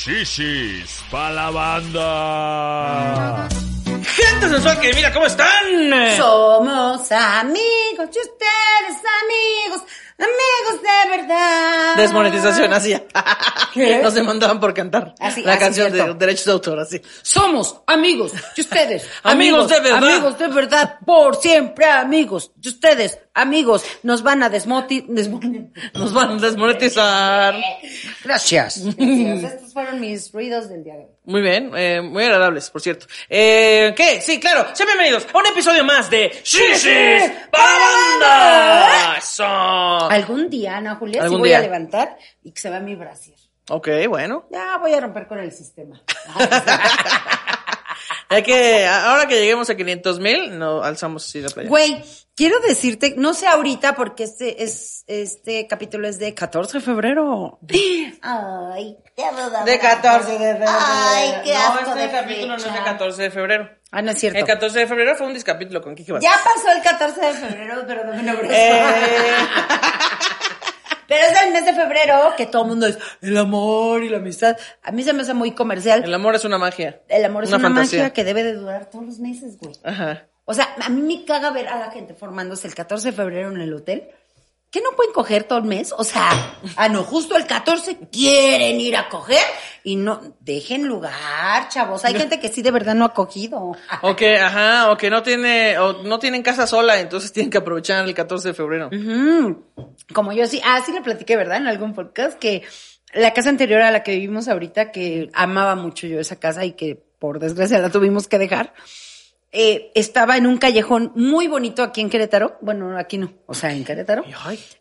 Shishis pa' la banda. Gente sensual que mira cómo están. Somos amigos y ustedes amigos, amigos de verdad. Desmonetización, así. ¿Qué? Nos demandaban por cantar Así, la así, canción de derechos de autor, así. Somos amigos y ustedes Amigos de verdad. amigos de verdad, por siempre amigos y ustedes amigos. Nos van a desmoti... Nos van a desmonetizar. Gracias. Gracias. Estos fueron mis ruidos del día de hoy. Muy bien, eh, muy agradables, por cierto. Eh, ¿Qué? Sí, claro. Sean bienvenidos a un episodio más de Shishis banda. Eso. Algún día, Ana Julia, sí Algún voy día. a levantar y que se vea mi brasier. Ok, bueno. Ya voy a romper con el sistema. Hay que, ahora que lleguemos a 500 mil, no alzamos así la playa. Güey, quiero decirte, no sé ahorita porque este es este capítulo es de 14 de febrero. Ay. De 14 de febrero. Ay, qué No, asco este de capítulo no es de fecha. 14 de febrero. Ah, no es cierto. El 14 de febrero fue un discapítulo con Kiki Vázquez. Ya pasó el 14 de febrero, pero no me lo Eh, Pero es el mes de febrero que todo el mundo es el amor y la amistad. A mí se me hace muy comercial. el amor es una magia. El amor es una, fantasía. magia que debe de durar todos los meses, güey. Ajá. O sea, a mí me caga ver a la gente formándose el 14 de febrero en el hotel. ¿Que no pueden coger todo el mes? O sea, ah, no, justo el 14 quieren ir a coger y no, dejen lugar, chavos. Hay gente que sí de verdad no ha cogido. O que, ajá, o que no tiene, o no tienen casa sola, entonces tienen que aprovechar el 14 de febrero. Como yo sí, ah, sí le platiqué, ¿verdad? En algún podcast que la casa anterior a la que vivimos ahorita, que amaba mucho yo esa casa y que por desgracia la tuvimos que dejar, eh, estaba en un callejón muy bonito aquí en Querétaro. Bueno, aquí no, o sea, en Querétaro.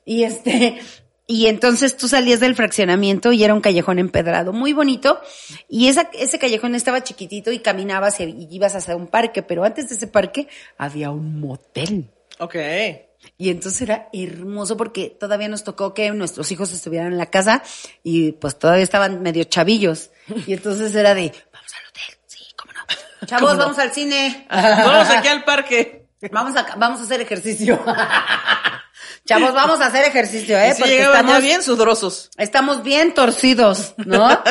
Y, este, y entonces tú salías del fraccionamiento y era un callejón empedrado muy bonito. Y esa, ese callejón estaba chiquitito y caminabas y, ibas hacia un parque, pero antes de ese parque había un motel. ok. Y entonces era hermoso porque todavía nos tocó que nuestros hijos estuvieran en la casa y pues todavía estaban medio chavillos. Y entonces era de, vamos al hotel. Chavos, vamos al cine. Vamos aquí al parque. Vamos a, vamos a hacer ejercicio. Chavos, vamos a hacer ejercicio, ¿eh? Sí Porque estamos, bien sudorosos. estamos bien torcidos, ¿no?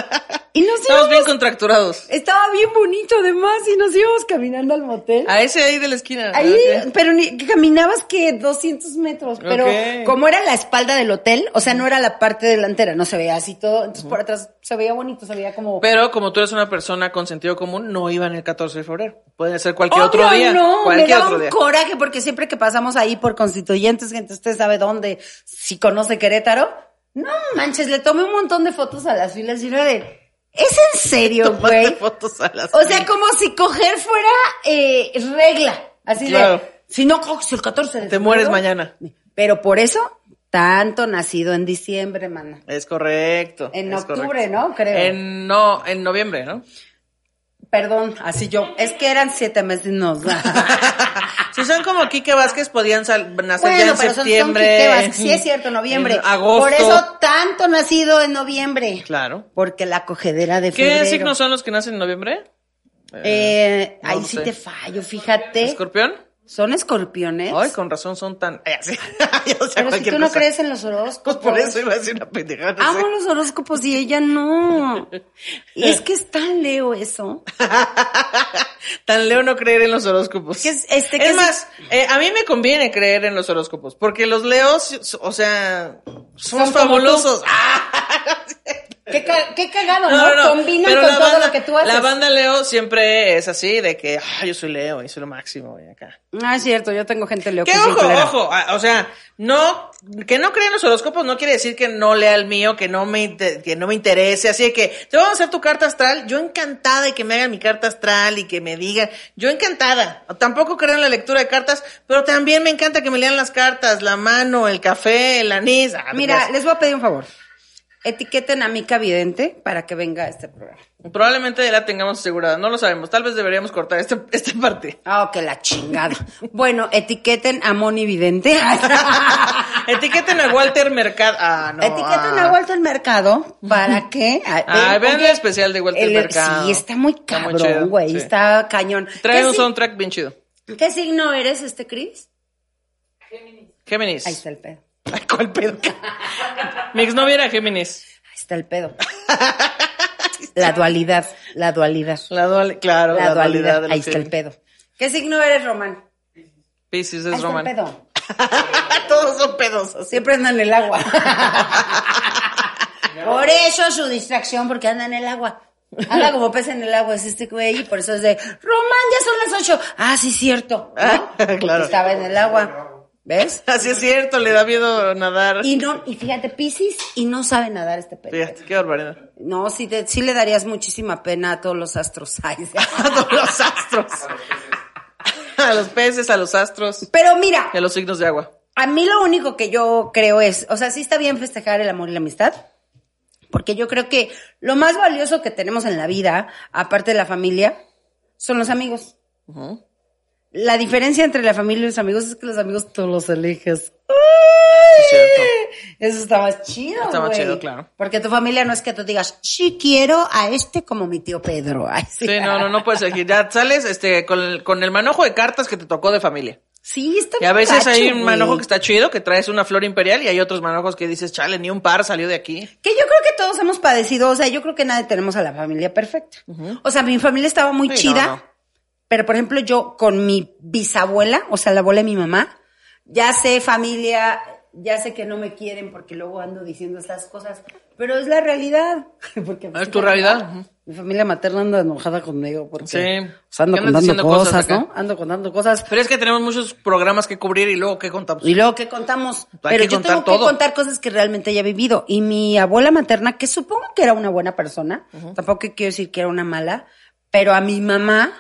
Y nos Estamos bien contracturados. estaba bien bonito además y nos íbamos caminando al motel. A ese ahí de la esquina. Ahí, pero ni, caminabas que 200 metros, pero como era la espalda del hotel, o sea, no era la parte delantera, no se veía así todo, entonces por atrás se veía bonito, se veía como... Pero como tú eres una persona con sentido común, no iban el 14 de febrero. Puede ser cualquier Obvio, otro día. no, me cualquier daba otro un día. coraje porque siempre que pasamos ahí por constituyentes, gente, usted sabe dónde, si conoce Querétaro, no manches, le tomé un montón de fotos a las filas y era de, ¿es en serio, güey? fotos a las O sea, como si coger fuera eh, regla. Así Claro. de, si no coges el 14 de Te mueres mañana. Pero por eso, tanto nacido en diciembre, mana. Es correcto. En es octubre, correcto. ¿no? Creo. En, no, en noviembre, ¿no? Perdón, así yo. Es que eran siete meses, no. Si son como Quique Vázquez, podían sal- nacer ya en pero son, son septiembre. Quique Vázquez. Sí, es cierto, noviembre. Agosto. Por eso tanto nacido en noviembre. Claro. Porque la cogedera de ¿Qué febrero. signos son los que nacen en noviembre? Eh, No ahí sí sé. te fallo, fíjate. ¿Escorpión? Son escorpiones. Ay, con razón son tan... Así. Ya, o sea, pero si tú no cosa. crees en los horóscopos. Pues por eso iba a decir una pendejada. no sé. Amo los horóscopos y ella no. Y es que es tan leo eso. Tan leo no creer en los horóscopos. Que es- este, que es es- más, eh, a mí me conviene creer en los horóscopos, porque los leos, o sea, Son como fabulosos. Qué, ca- qué cagado, ¿no? Combinan pero con todo banda- lo que tú haces. La banda Leo siempre es así, de que, ah, yo soy Leo y soy lo máximo y acá. Ah, es cierto, yo tengo gente leo Que ojo, culera. ojo, ah, o sea, no, que no crea en los horóscopos no quiere decir que no lea el mío, que no me, que no me interese, así de que te vamos a hacer tu carta astral, yo encantada de que me hagan mi carta astral y que me digan, yo encantada, tampoco creo en la lectura de cartas, pero también me encanta que me lean las cartas, la mano, el café, el anís. Ah, Mira, les voy a pedir un favor. Etiqueten a Mica Vidente para que venga a este programa. Probablemente ya la tengamos asegurada, no lo sabemos, tal vez deberíamos cortar este, esta parte. Ah, que la chingada. bueno, etiqueten a Moni Vidente. Etiqueten a Walter Mercado. Ah, no. etiqueten ah. a Walter Mercado para que. a- Ah, vean el especial de Walter el- Mercado. Sí, está muy cabrón, güey. sí. Está cañón. Trae ¿Qué un si- soundtrack bien chido. ¿Qué signo eres, este Chris? Géminis. Ahí está el pedo. Ay, ¿Cuál pedo? Mi exnovia era Géminis. Ahí está el pedo. La dualidad, la dualidad. La dual, claro, La, la, dualidad, de lo ahí está el pedo. ¿Qué signo eres, Román? Piscis Ahí es Román. el pedo. Todos son pedosos. Siempre anda en el agua. por eso su distracción, porque anda en el agua. Anda como pez en el agua, es este güey, y por eso es de, Román, ya son las ocho. Ah, sí, cierto. ¿no? Porque Claro. Estaba en el agua. ¿Ves? Así es cierto, le da miedo nadar. Y no, y fíjate, Piscis, y no sabe nadar este pez. Fíjate, qué barbaridad. No, sí, te- sí le darías muchísima pena a todos los astros. A todos los astros. A los peces, a los astros Pero mira, a los signos de agua. A mí lo único que yo creo es, o sea, sí está bien festejar el amor y la amistad, porque yo creo que lo más valioso que tenemos en la vida, aparte de la familia, son los amigos. Ujú. La diferencia entre la familia y los amigos es que los amigos tú los eliges. Sí. Eso está más chido, Está más chido, claro. Porque tu familia no es que tú digas, sí quiero a este como mi tío Pedro. Ay, sí. Sí, no, no, no puedes elegir. Ya sales este, con, el, con el manojo de cartas que te tocó de familia. Sí, está Y a veces hay un güey. manojo que está chido, que traes una flor imperial, y hay otros manojos que dices, chale, ni un par salió de aquí. Que yo creo que todos hemos padecido, o sea, yo creo que nadie tenemos a la familia perfecta. O sea, mi familia estaba muy Sí, chida, no, no. Pero por ejemplo yo con mi bisabuela, o sea, la abuela de mi mamá, ya sé familia, ya sé que no me quieren porque luego ando diciendo estas cosas, pero es la realidad. Porque, Es tu realidad. Mi familia materna anda enojada conmigo porque Sí. o sea, ando contando cosas. ¿no? Ando contando cosas. Pero es que tenemos muchos programas que cubrir y luego, ¿qué contamos? Y luego, ¿qué contamos? Hay Pero que yo tengo todo. que contar cosas que realmente haya vivido. Y mi abuela materna, que supongo que era una buena persona, tampoco quiero decir que era una mala, pero a mi mamá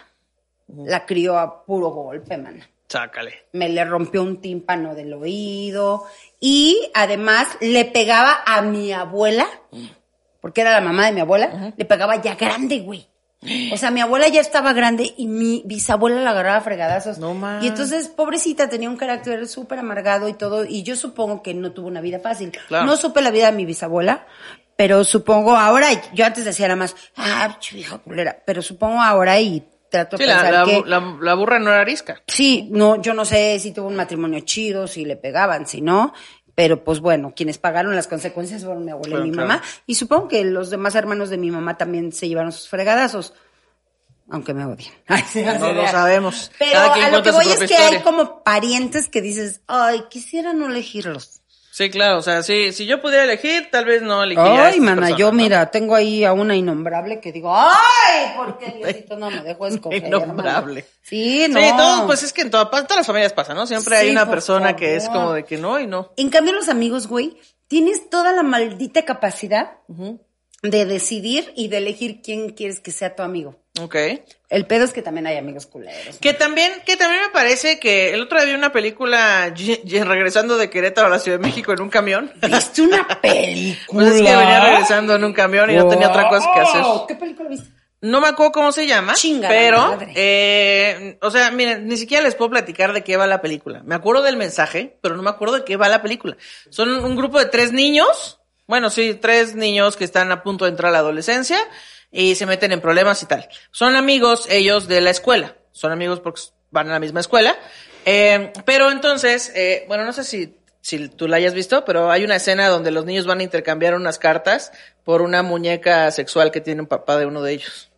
la crió a puro golpe, man. Sácale. Me le rompió un tímpano del oído y además le pegaba a mi abuela, porque era la mamá de mi abuela, le pegaba ya grande, güey. O sea, mi abuela ya estaba grande y mi bisabuela la agarraba a fregadazos. No más. Y entonces, pobrecita, tenía un carácter súper amargado y todo, y yo supongo que no tuvo una vida fácil. Claro. No supe la vida de mi bisabuela, pero supongo ahora, yo antes decía nada más, ah, pinche vieja culera, pero supongo ahora y trato de Sí, la, pensar la, que... la- la burra no era arisca. Sí, no, yo no sé si tuvo un matrimonio chido, si le pegaban, si no, pero pues bueno, quienes pagaron las consecuencias fueron mi abuela Bueno, y mi claro. mamá, y supongo que los demás hermanos de mi mamá también se llevaron sus fregadazos, aunque me odien. Ay, sí, No lo sabemos. Pero a lo que voy es que hay como parientes que dices, ay, quisiera no elegirlos. Sí, claro, o sea, sí, si yo pudiera elegir, tal vez no elegiría a Ay, estas mana, personas, yo ¿no? mira, tengo ahí a una innombrable que digo, ay, ¿por qué Diosito no me dejó escoger? Innombrable. hermano?" Sí, no. Sí, todo, pues es que en toda- todas las familias pasa, ¿no? Siempre hay Sí, una por persona que es favor. como de que no y no. En cambio, los amigos, güey, tienes toda la maldita capacidad de decidir y de elegir quién quieres que sea tu amigo. Ok. El pedo es que también hay amigos culeros. Que también, que también me parece que el otro día vi una película regresando de Querétaro a la Ciudad de México en un camión. ¿Viste una película? Pues es que venía regresando en un camión y no tenía otra cosa que hacer. Wow, ¿Qué película viste? No me acuerdo cómo se llama, Chinga la pero, eh, o sea, miren, ni siquiera les puedo platicar de qué va la película. Me acuerdo del mensaje, pero no me acuerdo de qué va la película. Son un grupo de tres niños, bueno, sí, tres niños que están a punto de entrar a la adolescencia y se meten en problemas y tal. Son amigos ellos de la escuela, son amigos porque van a la misma escuela, eh, pero entonces, eh, bueno, no sé si si tú la hayas visto, pero hay una escena donde los niños van a intercambiar unas cartas por una muñeca sexual que tiene un papá de uno de ellos.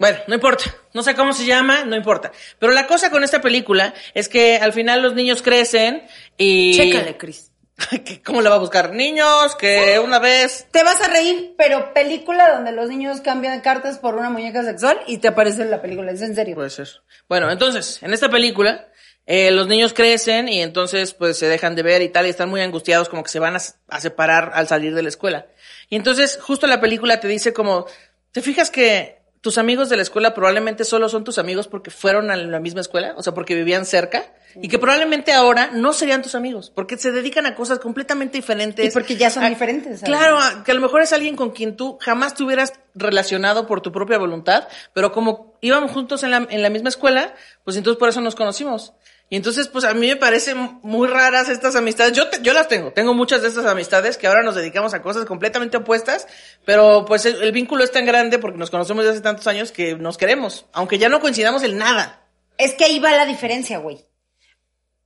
Bueno, no importa, no sé cómo se llama, no importa. Pero la cosa con esta película es que al final los niños crecen y... Chécale, Cris. ¿Qué- ¿Cómo le va a buscar? Niños que una vez... Te vas a reír, pero película donde los niños cambian cartas por una muñeca sexual y te aparece en la película. ¿Es en serio? Puede ser. Bueno, entonces, en esta película, eh, los niños crecen y entonces pues se dejan de ver y tal y están muy angustiados como que se van a, a separar al salir de la escuela. Y entonces justo la película te dice como, ¿te fijas que tus amigos de la escuela probablemente solo son tus amigos porque fueron a la misma escuela? O sea, porque vivían cerca. Y que probablemente ahora no serían tus amigos, porque se dedican a cosas completamente diferentes. Y porque ya son A- diferentes, ¿sabes? Claro, a- que a lo mejor es alguien con quien tú jamás te hubieras relacionado por tu propia voluntad, pero como íbamos juntos en la, en la misma escuela, pues entonces por eso nos conocimos. Y entonces, pues a mí me parecen muy raras estas amistades. Yo, te- yo las tengo, tengo muchas de estas amistades que ahora nos dedicamos a cosas completamente opuestas, pero pues el, el vínculo es tan grande porque nos conocemos desde hace tantos años que nos queremos, aunque ya no coincidamos en nada. Es que ahí va la diferencia, güey.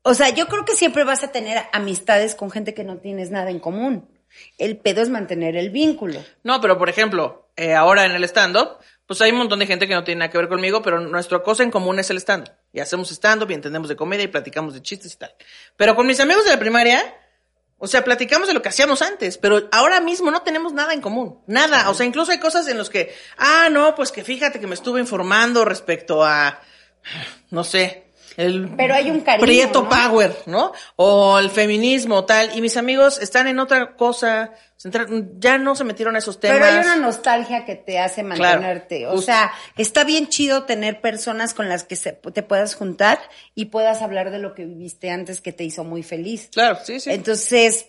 O sea, yo creo que siempre vas a tener amistades con gente que no tienes nada en común. El pedo es mantener el vínculo. No, pero por ejemplo, eh, ahora en el stand-up, pues hay un montón de gente que no tiene nada que ver conmigo, pero nuestra cosa en común es el stand-up. Y hacemos stand-up y entendemos de comedia y platicamos de chistes y tal. Pero con mis amigos de la primaria, o sea, platicamos de lo que hacíamos antes, pero ahora mismo no tenemos nada en común. Nada. O sea, incluso hay cosas en los que, ah, no, pues que fíjate que me estuve informando respecto a, no sé, el Pero hay un cariño, Prieto ¿no? Power, ¿no? O el feminismo, tal. Y mis amigos están en otra cosa, ya no se metieron a esos temas. Pero hay una nostalgia que te hace Claro, mantenerte. o sea, está bien chido tener personas con las que se- te puedas juntar y puedas hablar de lo que viviste antes que te hizo muy feliz. Claro, sí, sí. Entonces,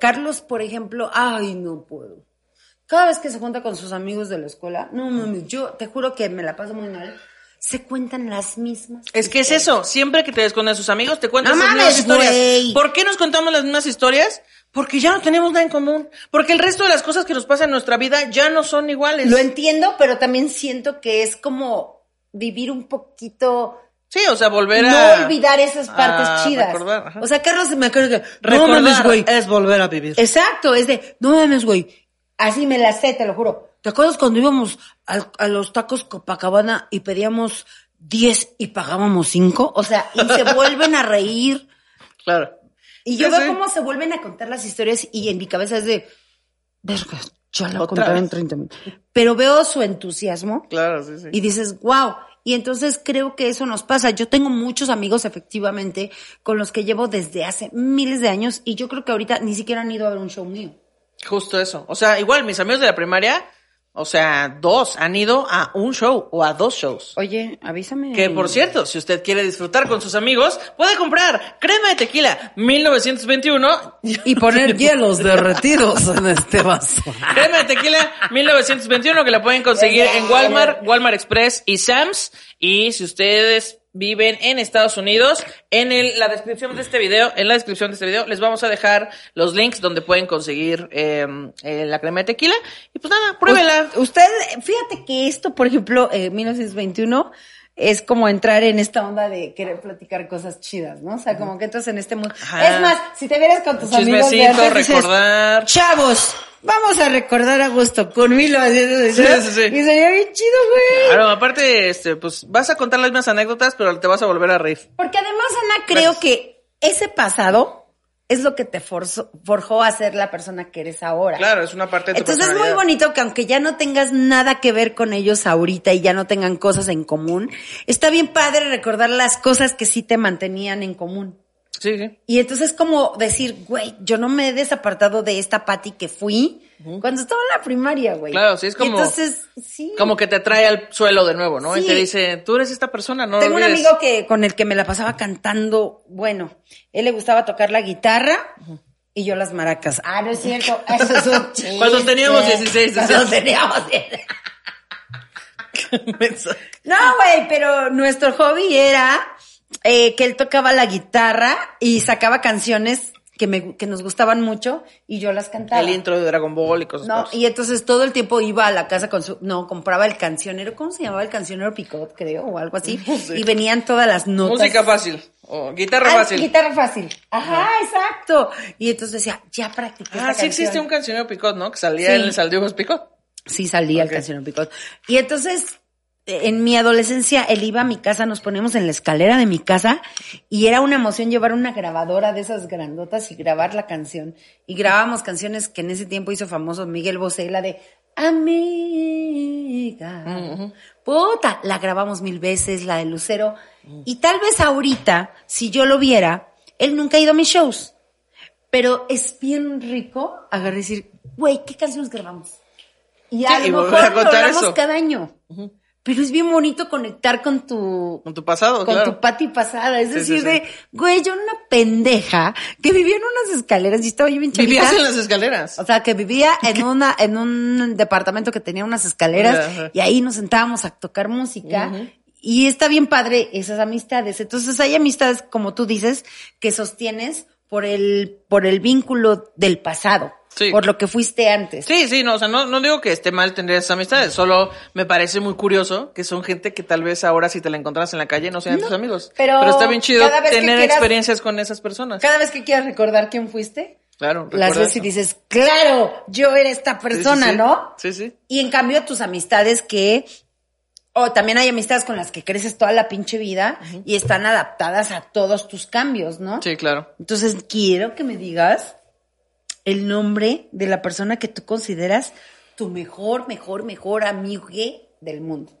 Carlos, por ejemplo, ay, no puedo. Cada vez que se junta con sus amigos de la escuela, no mames, yo te juro que me la paso muy mal. Se cuentan las mismas. Es que es eso, siempre que te ves con sus amigos te cuentan No las mismas historias. ¿Por qué nos contamos las mismas historias? Porque ya no tenemos nada en común. Porque el resto de las cosas que nos pasan en nuestra vida ya no son iguales. Lo entiendo, pero también siento que es como vivir un poquito sí, o sea, volver no a... olvidar esas partes chidas. recordar, ajá. o sea, Carlos me acuerdo que no Recordar mames, güey. es volver a vivir. Exacto, es de no mames, güey. Así me la sé, te lo juro. ¿Te acuerdas cuando íbamos a, los tacos Copacabana y pedíamos 10 y pagábamos 5? O sea, y se vuelven a reír. Claro. Y yo Sí, veo sí. cómo se vuelven a contar las historias y en mi cabeza es de, verga, ya la Otra contaron en vez. 30 minutos. Pero veo su entusiasmo Claro, sí, sí. y dices, wow. Y entonces creo que eso nos pasa. Yo tengo muchos amigos efectivamente con los que llevo desde hace miles de años y yo creo que ahorita ni siquiera han ido a ver un show mío. Justo eso. O sea, igual mis amigos de la primaria, o sea, dos han ido a un show o a dos shows. Oye, avísame. Que por cierto, si usted quiere disfrutar con sus amigos, puede comprar crema de tequila 1921. Y poner hielos derretidos en este vaso. Crema de tequila 1921 que la pueden conseguir en Walmart, Walmart Express y Sam's. Y si ustedes viven en Estados Unidos, en el- la descripción de este video, en la descripción de este video, les vamos a dejar los links donde pueden conseguir eh, eh, la crema de tequila. Y pues nada, pruébela. Usted, fíjate que esto, por ejemplo, eh, 1921 es como entrar en esta onda de querer platicar cosas chidas, ¿no? O sea, como que entras en este mundo. Ajá. Es más, si te vieras con tus amigos de antes, dices, recordar. Chavos, vamos a recordar a gusto con 1921. Sí, sí, sí. Y sería bien chido, güey. Claro, aparte, este, pues vas a contar las mismas anécdotas, pero te vas a volver a reír. Porque además, Ana, creo que ese pasado es lo que te forzó- forjó a ser la persona que eres ahora. Claro, es una parte de tu Entonces es muy bonito que aunque ya no tengas nada que ver con ellos ahorita y ya no tengan cosas en común, está bien padre recordar las cosas que sí te mantenían en común. Sí, sí. Y entonces es como decir, güey, yo no me he desapartado de esta Patti que fui cuando estaba en la primaria, güey. Claro, sí, es Y como- entonces, sí. Como que te trae al suelo de nuevo, ¿no? Y te dice, tú eres esta persona, no Tengo lo un amigo que con el que me la pasaba cantando, bueno, él le gustaba tocar la guitarra y yo las maracas. Ah, no es cierto, eso es un chiste. Cuando teníamos 16, Cuando teníamos 16. No, güey, pero nuestro hobby era eh, que él tocaba la guitarra y sacaba canciones que, me, que nos gustaban mucho y yo las cantaba. El intro de Dragon Ball y cosas No, y entonces todo el tiempo iba a la casa con su, no, compraba el cancionero, ¿cómo se llamaba el cancionero Picot, creo, o algo así? No sé. Y venían todas las notas. Música fácil. O guitarra Ah, fácil. Guitarra fácil. Ajá, exacto. Y entonces decía, ya practiqué Ah, esta sí existe un cancionero Picot, ¿no? Que salía Sí. en el Saldivos Picot. Sí, salía el cancionero Picot. Y entonces, en mi adolescencia, él iba a mi casa, nos poníamos en la escalera de mi casa y era una emoción llevar una grabadora de esas grandotas y grabar la canción. Y grabábamos canciones que en ese tiempo hizo famoso Miguel Bosé, la de Amiga. Puta, la grabamos mil veces, la de Lucero. Y tal vez ahorita, si yo lo viera, él nunca ha ido a mis shows. Pero es bien rico agarrar y decir, güey, ¿qué canciones grabamos? Y a Sí, lo a hablamos eso. cada año. Pero es bien bonito conectar con tu, Con tu pasado, con claro. tu pati pasada. Es Sí, decir, sí, sí. de, güey, yo era una pendeja que vivía en unas escaleras y estaba yo bien chavita. Vivías en las escaleras. O sea, que vivía en una, en un departamento que tenía unas escaleras y ahí nos sentábamos a tocar música. Y está bien padre esas amistades. Entonces hay amistades, como tú dices, que sostienes por el, por el vínculo del pasado. Sí. Por lo que fuiste antes. Sí, sí, no, o sea, no, no digo que esté mal tener esas amistades, solo me parece muy curioso que son gente que tal vez ahora si te la encontrás en la calle no sean tus amigos. pero está bien chido tener quieras- experiencias con esas personas. Cada vez que quieras recordar quién fuiste, Claro. las ves y eso. dices, claro, yo era esta sí, persona, sí. ¿no? Sí, sí. Y en cambio tus amistades que, o también hay amistades con las que creces toda la pinche vida y están adaptadas a todos tus cambios, ¿no? Sí, claro. Entonces quiero que me digas el nombre de la persona que tú consideras tu mejor, mejor, mejor amigo del mundo.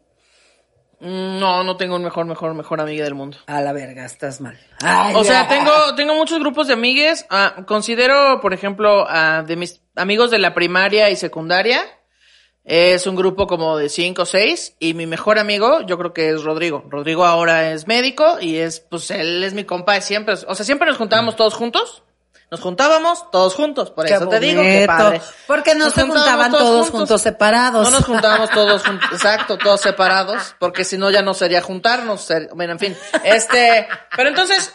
Mm, No, no tengo un mejor, mejor, mejor amiga del mundo. A la verga, estás mal. Ay, O sea, ya. tengo, tengo muchos grupos de amigues. Ah, considero, por ejemplo, de mis amigos de la primaria y secundaria. Es un grupo como de cinco o seis. Y mi mejor amigo, yo creo que es Rodrigo. Rodrigo ahora es médico y es, pues él es mi compa de siempre. O sea, siempre nos juntábamos todos juntos. Nos juntábamos todos juntos. Por Qué eso te digo que padre. Porque no Nos se juntábamos juntaban todos juntos separados. No nos juntábamos todos juntos, exacto, todos separados, porque si no ya no sería juntarnos, ser- bueno, en fin. Este, pero entonces,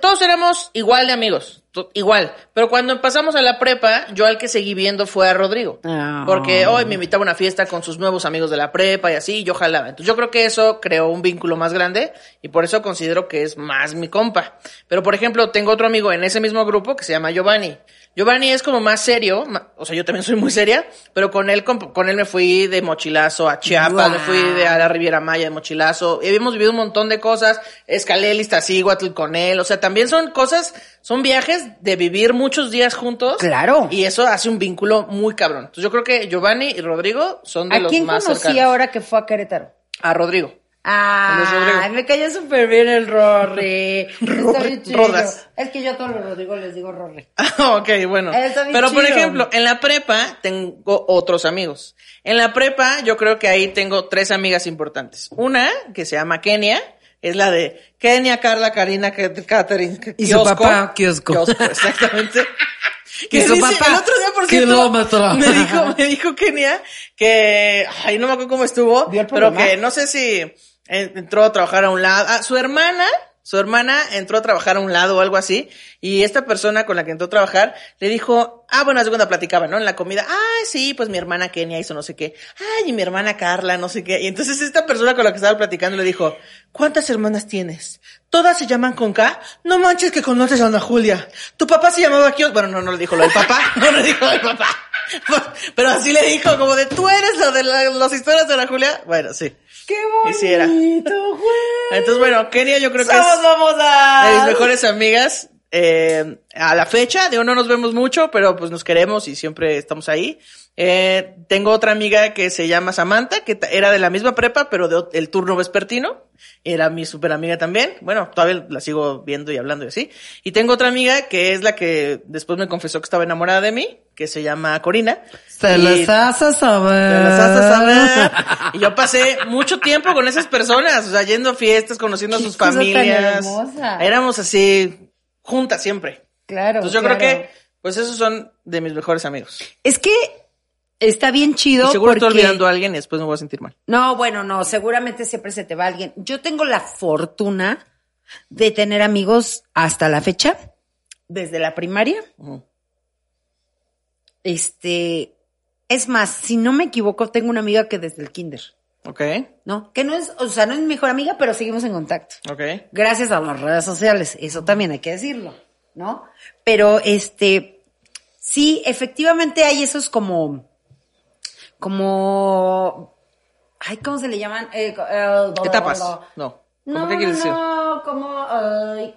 todos éramos igual de amigos, igual. Pero cuando pasamos a la prepa, yo al que seguí viendo fue a Rodrigo. Ah. Porque hoy me invitaba a una fiesta con sus nuevos amigos de la prepa y así, y yo jalaba. Entonces yo creo que eso creó un vínculo más grande y por eso considero que es más mi compa. Pero por ejemplo, tengo otro amigo en ese mismo grupo que se llama Giovanni. Giovanni es como más serio, o sea, yo también soy muy seria, pero con él, con, con él me fui de mochilazo a Chiapas, me fui de a la Riviera Maya de mochilazo, y habíamos vivido un montón de cosas, escalé el Iztaccíhuatl con él, o sea, también son cosas, son viajes de vivir muchos días juntos. Claro. Y eso hace un vínculo muy cabrón. Entonces yo creo que Giovanni y Rodrigo son de ¿A los quién más conocí cercanos. ahora que fue a Querétaro? A Rodrigo. Ah, me cayó súper bien el Rory. Está Rory, bien chido. Rodas. Es que yo a todos los Rodrigo les digo Rory. ok, bueno. Está bien Pero por ejemplo, en la prepa tengo otros amigos. En la prepa yo creo que ahí tengo tres amigas importantes. Una que se llama Kenia, es la de Kenia, Carla, Karina, Catherine, Y su papá, kiosco. exactamente. Y Que su dice- papá, el otro día, por cierto, me dijo, me dijo Kenia que, ay, no me acuerdo cómo estuvo, ¿Vio el pero que no sé si entró a trabajar a un lado. Ah, su hermana, su hermana entró a trabajar a un lado o algo así, y esta persona con la que entró a trabajar le dijo, ah, bueno, segunda platicaba, ¿no? En la comida, ay, sí, pues mi hermana Kenia hizo no sé qué, ay, y mi hermana Carla, no sé qué. Y entonces esta persona con la que estaba platicando le dijo, ¿cuántas hermanas tienes? ¿Todas se llaman con K? No manches que conoces a Ana Julia. Tu papá se llamaba Kios. Bueno, no, no le dijo lo del papá. No le dijo lo del papá. Pero así le dijo, como de, tú eres la de la- las historias de Ana Julia. Bueno, sí. ¡Qué Y sí era. bonito, güey! Entonces, bueno, Kenia yo creo que es de mis mejores amigas. eh, a la fecha, digo, no nos vemos mucho, pero pues nos queremos y siempre estamos ahí. Eh, tengo otra amiga que se llama Samantha, que era de la misma prepa, pero de, el turno vespertino. Era mi super amiga también. Bueno, todavía la sigo viendo y hablando y así. Y tengo otra amiga que es la que después me confesó que estaba enamorada de mí, que se llama Corina. Se les hace saber. te las haces saber. Y yo pasé mucho tiempo con esas personas, o sea, yendo a fiestas, conociendo a Qué sus cosa tan familias. hermosa. Éramos así, juntas siempre. Claro. Entonces yo claro. creo que, pues esos son de mis mejores amigos. Es que está bien chido. Y seguro porque... estoy olvidando a alguien y después me voy a sentir mal. No, bueno, no, seguramente siempre se te va alguien. Yo tengo la fortuna de tener amigos hasta la fecha, desde la primaria. Este, es más, si no me equivoco, tengo una amiga que desde el kinder, Ok, ¿no? Que no es, o sea, no es mi mejor amiga, pero seguimos en contacto. ok. Gracias a las redes sociales, eso también hay que decirlo, ¿no? Pero este, sí, efectivamente hay esos como, como, ay, ¿cómo se le llaman? Eh, eh, Etapas. No. ¿Cómo No, no, decir? no, como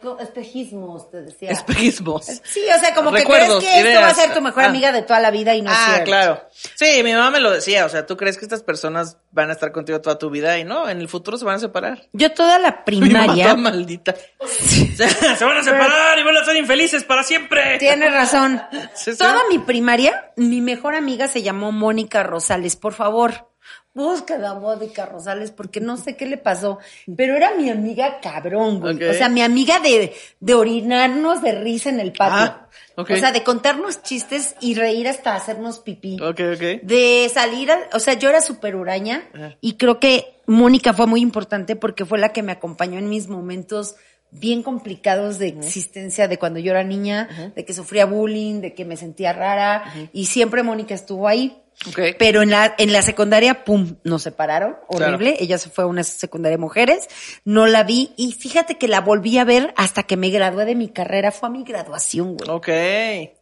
co- espejismos, te decía. Espejismos. Sí, o sea, como Recuerdos, que crees que esto va a ser tu mejor Ah. amiga de toda la vida y no es ah, cierto. claro. Sí, mi mamá me lo decía, o sea, tú crees que estas personas van a estar contigo toda tu vida y no, en el futuro se van a separar. Yo toda la Mi mamá primaria, toda maldita. se van a separar y van a ser infelices para siempre. Tienes razón. Sí, sí. Toda mi primaria, mi mejor amiga se llamó Mónica Rosales. Por favor, búscala a Mónica Rosales porque no sé qué le pasó. Pero era mi amiga cabrón, güey. O sea, mi amiga de, de orinarnos de risa en el patio. Ah, ok. O sea, de contarnos chistes y reír hasta hacernos pipí. Ok, ok. De salir, a- o sea, yo era súper huraña y creo que Mónica fue muy importante porque fue la que me acompañó en mis momentos bien complicados de existencia de cuando yo era niña, de que sufría bullying, de que me sentía rara, y siempre Mónica estuvo ahí. Pero en la, en la secundaria, pum, nos separaron, Claro. horrible. Ella se fue a una secundaria de mujeres, no la vi, y fíjate que la volví a ver hasta que me gradué de mi carrera, fue a mi graduación, güey. Ok.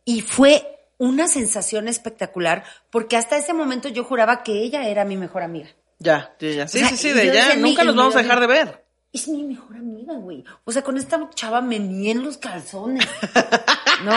Y fue una sensación espectacular, porque hasta ese momento yo juraba que ella era mi mejor amiga. Ya, ya, ya. Sí, O sea, sí, sí, de ya. Nunca nos vamos a dejar de ver. Es mi mejor amiga, güey. O sea, con esta chava me mié en los calzones. ¿No?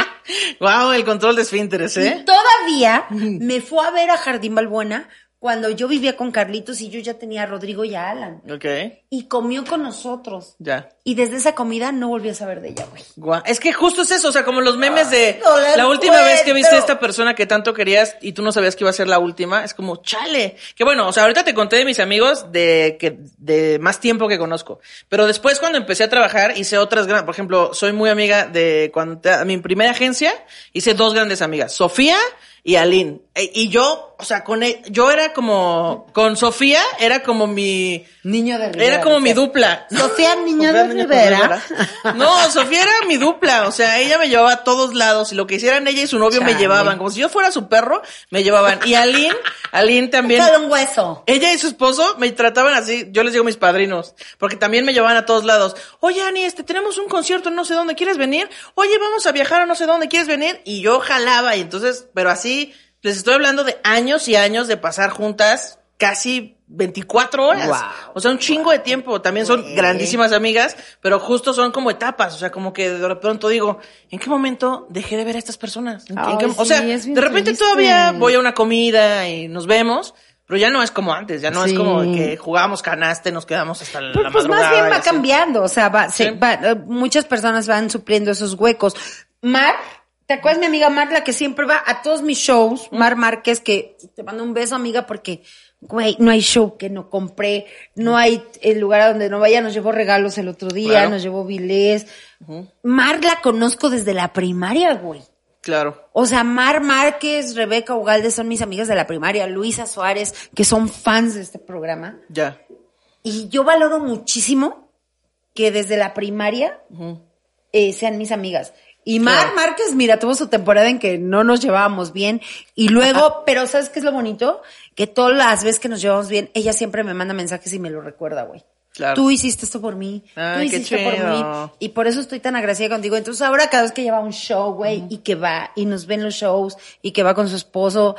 Wow, el control de esfínteres, ¿eh? Y todavía me fue a ver a Jardín Balbuena cuando yo vivía con Carlitos y yo ya tenía a Rodrigo y a Alan. Ok, Y comió con nosotros. ya. Y desde esa comida no volví a saber de ella, güey. Es que justo es eso, o sea, como los memes de no la última vez que viste a esta persona que tanto querías y tú no sabías que iba a ser la última, es como, chale. Que bueno, o sea, ahorita te conté de mis amigos de que de más tiempo que conozco, pero después cuando empecé a trabajar hice otras grandes, por ejemplo, soy muy amiga de cuando te- a mi primera agencia hice dos grandes amigas, Sofía y Aline. E- Y yo, o sea, con e- yo era como con Sofía era como mi Niño de Rivera. era como mi dupla. Sofía, Sofía, de Rivera. No, Sofía era mi dupla, o sea, ella me llevaba a todos lados y lo que hicieran ella y su novio me llevaban, como si yo fuera su perro, me llevaban. Y Aline, Aline también. Solo un hueso. Ella y su esposo me trataban así, yo les digo mis padrinos, porque también me llevaban a todos lados. Oye, Ani, este, tenemos un concierto en no sé dónde, ¿quieres venir? Oye, vamos a viajar a no sé dónde, ¿quieres venir? Y yo jalaba, y entonces, pero así, les estoy hablando de años y años de pasar juntas casi 24 horas. Wow. o sea, un chingo de tiempo. También son grandísimas amigas, pero justo son como etapas. O sea, como que de pronto digo, ¿en qué momento dejé de ver a estas personas? ¿En qué- Ay, o sea, sí, es de repente triste. todavía voy a una comida y nos vemos, pero ya no es como antes, ya no es Sí. como que jugábamos canasta y nos quedamos hasta la Pues, pues madrugada. más bien va cambiando, o sea, va, se- Sí. va, eh, muchas personas van supliendo esos huecos. Mar, ¿te acuerdas mi amiga Mar, la que siempre va a todos mis shows? Mar Márquez, que te mando un beso, amiga, porque, güey, no hay show que no compré, no hay el lugar a donde no vaya, nos llevó regalos el otro día, Claro. nos llevó vilés. Mar la conozco desde la primaria, güey. Claro. O sea, Mar Márquez, Rebeca Ugalde son mis amigas de la primaria, Luisa Suárez, que son fans de este programa. Ya. Y yo valoro muchísimo que desde la primaria eh, sean mis amigas. Y Mar Claro. Márquez, mira, tuvo su temporada en que no nos llevábamos bien. Y luego, pero ¿sabes qué es lo bonito? Que todas las veces que nos llevamos bien, ella siempre me manda mensajes y me lo recuerda, güey. Claro. Tú hiciste esto por mí. Ay, tú hiciste por mí. Y por eso estoy tan agradecida contigo. Entonces ahora cada vez que lleva un show, güey, y que va, y nos ven los shows, y que va con su esposo,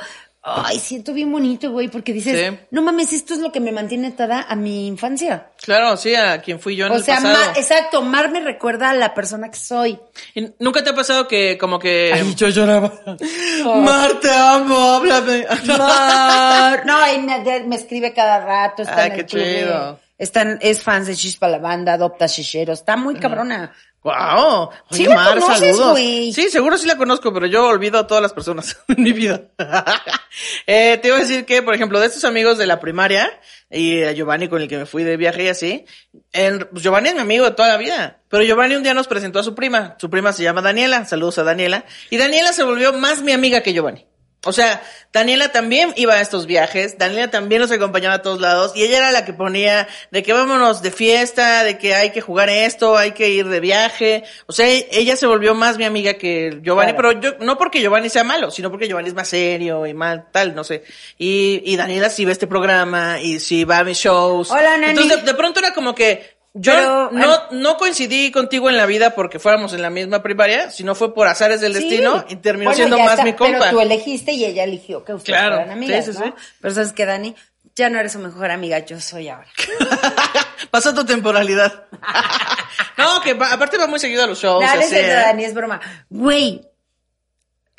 ay, siento bien bonito, güey, porque dices, Sí. no mames, esto es lo que me mantiene atada a mi infancia. Claro, sí, a quien fui yo en O el sea, pasado. Mar- exacto, Mar me recuerda a la persona que soy. ¿Y ¿Nunca te ha pasado que como que... yo lloraba. Mar, te amo, háblame. Mar. No, y me, escribe cada rato, está Ay, en qué el club de- chido. están, es fans de Chispa la banda, adopta chicheros, está muy cabrona. Wow. Sí Oye, la Mar, conoces, saludos. Sí, seguro sí la conozco, pero yo olvido a todas las personas en mi vida. eh, te iba a decir que, por ejemplo, de estos amigos de la primaria y a Giovanni con el que me fui de viaje y así, en- pues Giovanni es mi amigo de toda la vida. Pero Giovanni un día nos presentó a su prima. Su prima se llama Daniela. Saludos a Daniela. Y Daniela se volvió más mi amiga que Giovanni. O sea, Daniela también iba a estos viajes, Daniela también nos acompañaba a todos lados y ella era la que ponía de que vámonos de fiesta, de que hay que jugar esto, hay que ir de viaje. O sea, ella se volvió más mi amiga que Giovanni, Claro. pero yo, no porque Giovanni sea malo, sino porque Giovanni es más serio y mal, tal, no sé. Y, y Daniela sí ve este programa y sí va a mis shows. Hola, Nani. Entonces, de, de pronto era como que yo Pero, no, no coincidí contigo en la vida porque fuéramos en la misma primaria, sino fue por azares del Sí. destino y terminó Bueno, siendo más está, mi compa. Pero tú elegiste y ella eligió que ustedes Claro, fueran amigas, sí, sí. Pero sabes que Dani, ya no eres su mejor amiga, yo soy ahora. Pasó tu temporalidad. no, que va- aparte va muy seguido a los shows. No, es ¿eh? Dani, es broma. Güey,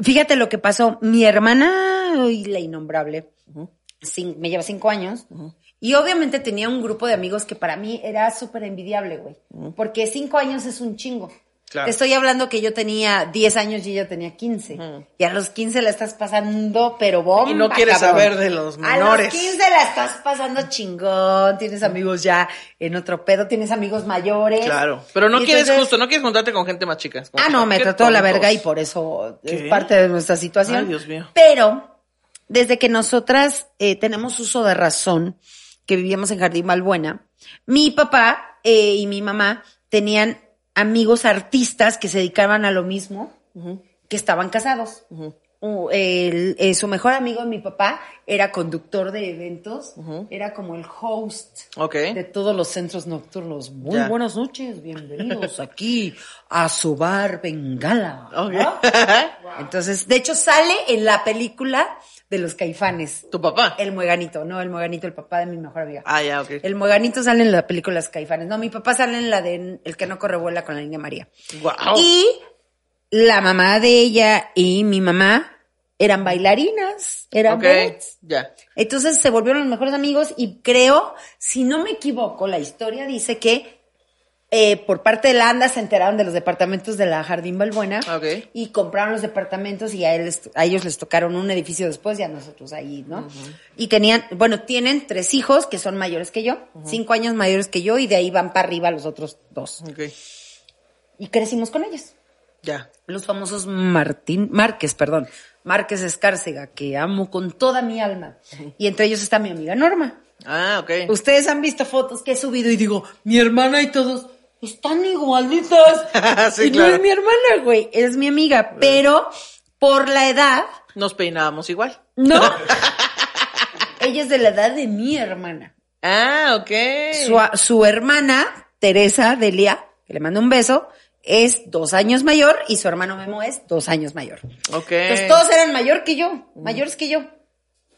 fíjate lo que pasó. Mi hermana, uy, la innombrable, me lleva cinco años. Y obviamente tenía un grupo de amigos que para mí era súper envidiable, güey. Porque cinco años es un chingo. Claro. Te estoy hablando que yo tenía 10 años y ella tenía 15. Y a los 15 la estás pasando, pero bomba, Y no quieres cabrón. saber de los A menores. los 15 la estás pasando chingón. Tienes amigos ya en otro pedo, tines amigos mayores. Claro. Pero no Y quieres entonces- justo, no quieres juntarte con gente más chica. Ah, no, me trató la verga y por eso ¿Qué? es parte de nuestra situación. Ay, Dios mío. Pero, desde que nosotras eh, tenemos uso de razón, que vivíamos en Jardín Malbuena, mi papá eh, y mi mamá tenían amigos artistas que se dedicaban a lo mismo, que estaban casados. Uh, el- eh, su mejor amigo, mi papá, era conductor de eventos, era como el host de todos los centros nocturnos. Muy Ya. buenas noches, bienvenidos aquí a su bar Bengala. Entonces, de hecho, sale en la película de los caifanes. ¿Tu papá? El mueganito, no, el mueganito, el papá de mi mejor amiga. Ah, ya, ok. El mueganito sale en la película Los Caifanes. No, mi papá sale en la de El que no corre vuela con la niña María. Guau. Y la mamá de ella y mi mamá eran bailarinas, eran Ok, vedettes. ya. Entonces se volvieron los mejores amigos y creo, si no me equivoco, la historia dice que eh, por parte de la ANDA se enteraron de los departamentos de la Jardín Balbuena Ok. y compraron los departamentos y a, él a ellos les tocaron un edificio después y a nosotros ahí, ¿no? Y tenían, bueno, tienen tres hijos que son mayores que yo, cinco años mayores que yo y de ahí van para arriba los otros dos. Ok. Y crecimos con ellos. Ya. Los famosos Martín, Márquez, perdón, Márquez Escárcega, que amo con toda mi alma. Y entre ellos está mi amiga Norma. Ah, ok. Ustedes han visto fotos que he subido y digo, mi hermana y todos están igualitas. Sí, y no es mi hermana, güey, es mi amiga. Pero por la edad, Nos peinábamos igual. no. Ella es de la edad de mi hermana. Ah, ok. Su, su hermana, Teresa Delia, que le mando un beso, es dos años mayor y su hermano Memo es dos años mayor. Ok. Pues todos eran mayor que yo, mayores que yo.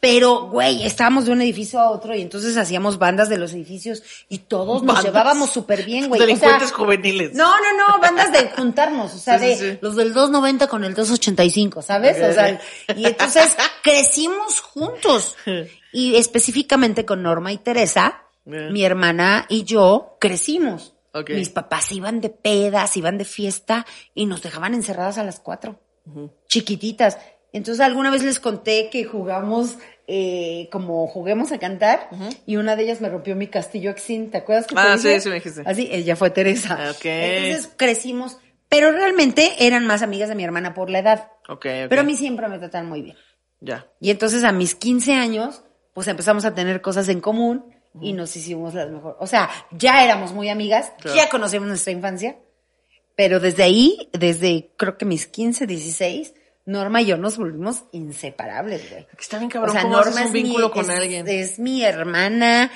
Pero, güey, estábamos de un edificio a otro y entonces hacíamos bandas de los edificios y todos nos Bandas. llevábamos súper bien, güey. O sea, Delincuentes juveniles. no, no, no, bandas de juntarnos, o sea, Sí, de sí. los del 290 con el 285, ¿sabes? O sea, y entonces crecimos juntos. Y específicamente con Norma y Teresa, Bien. mi hermana y yo crecimos. Ok. Mis papás iban de pedas, iban de fiesta y nos dejaban encerradas a las cuatro, chiquititas. Entonces alguna vez les conté que jugamos eh, como juguemos a cantar y una de ellas me rompió mi castillo Exin, ¿te acuerdas que te Ah, dije? sí, sí me dijiste. Así, ella fue Teresa. Ah, ok. Entonces crecimos, pero realmente eran más amigas de mi hermana por la edad. Ok, ok. Pero a mí siempre me tratan muy bien. Ya. Y entonces a mis 15 años, pues empezamos a tener cosas en común y nos hicimos las mejores. O sea, ya éramos muy amigas, Claro. ya conocíamos nuestra infancia, pero desde ahí, desde creo que mis 15, 16, Norma y yo nos volvimos inseparables, güey. Está bien cabrón cómo haces un es mi- vínculo con es- alguien. Es mi hermana,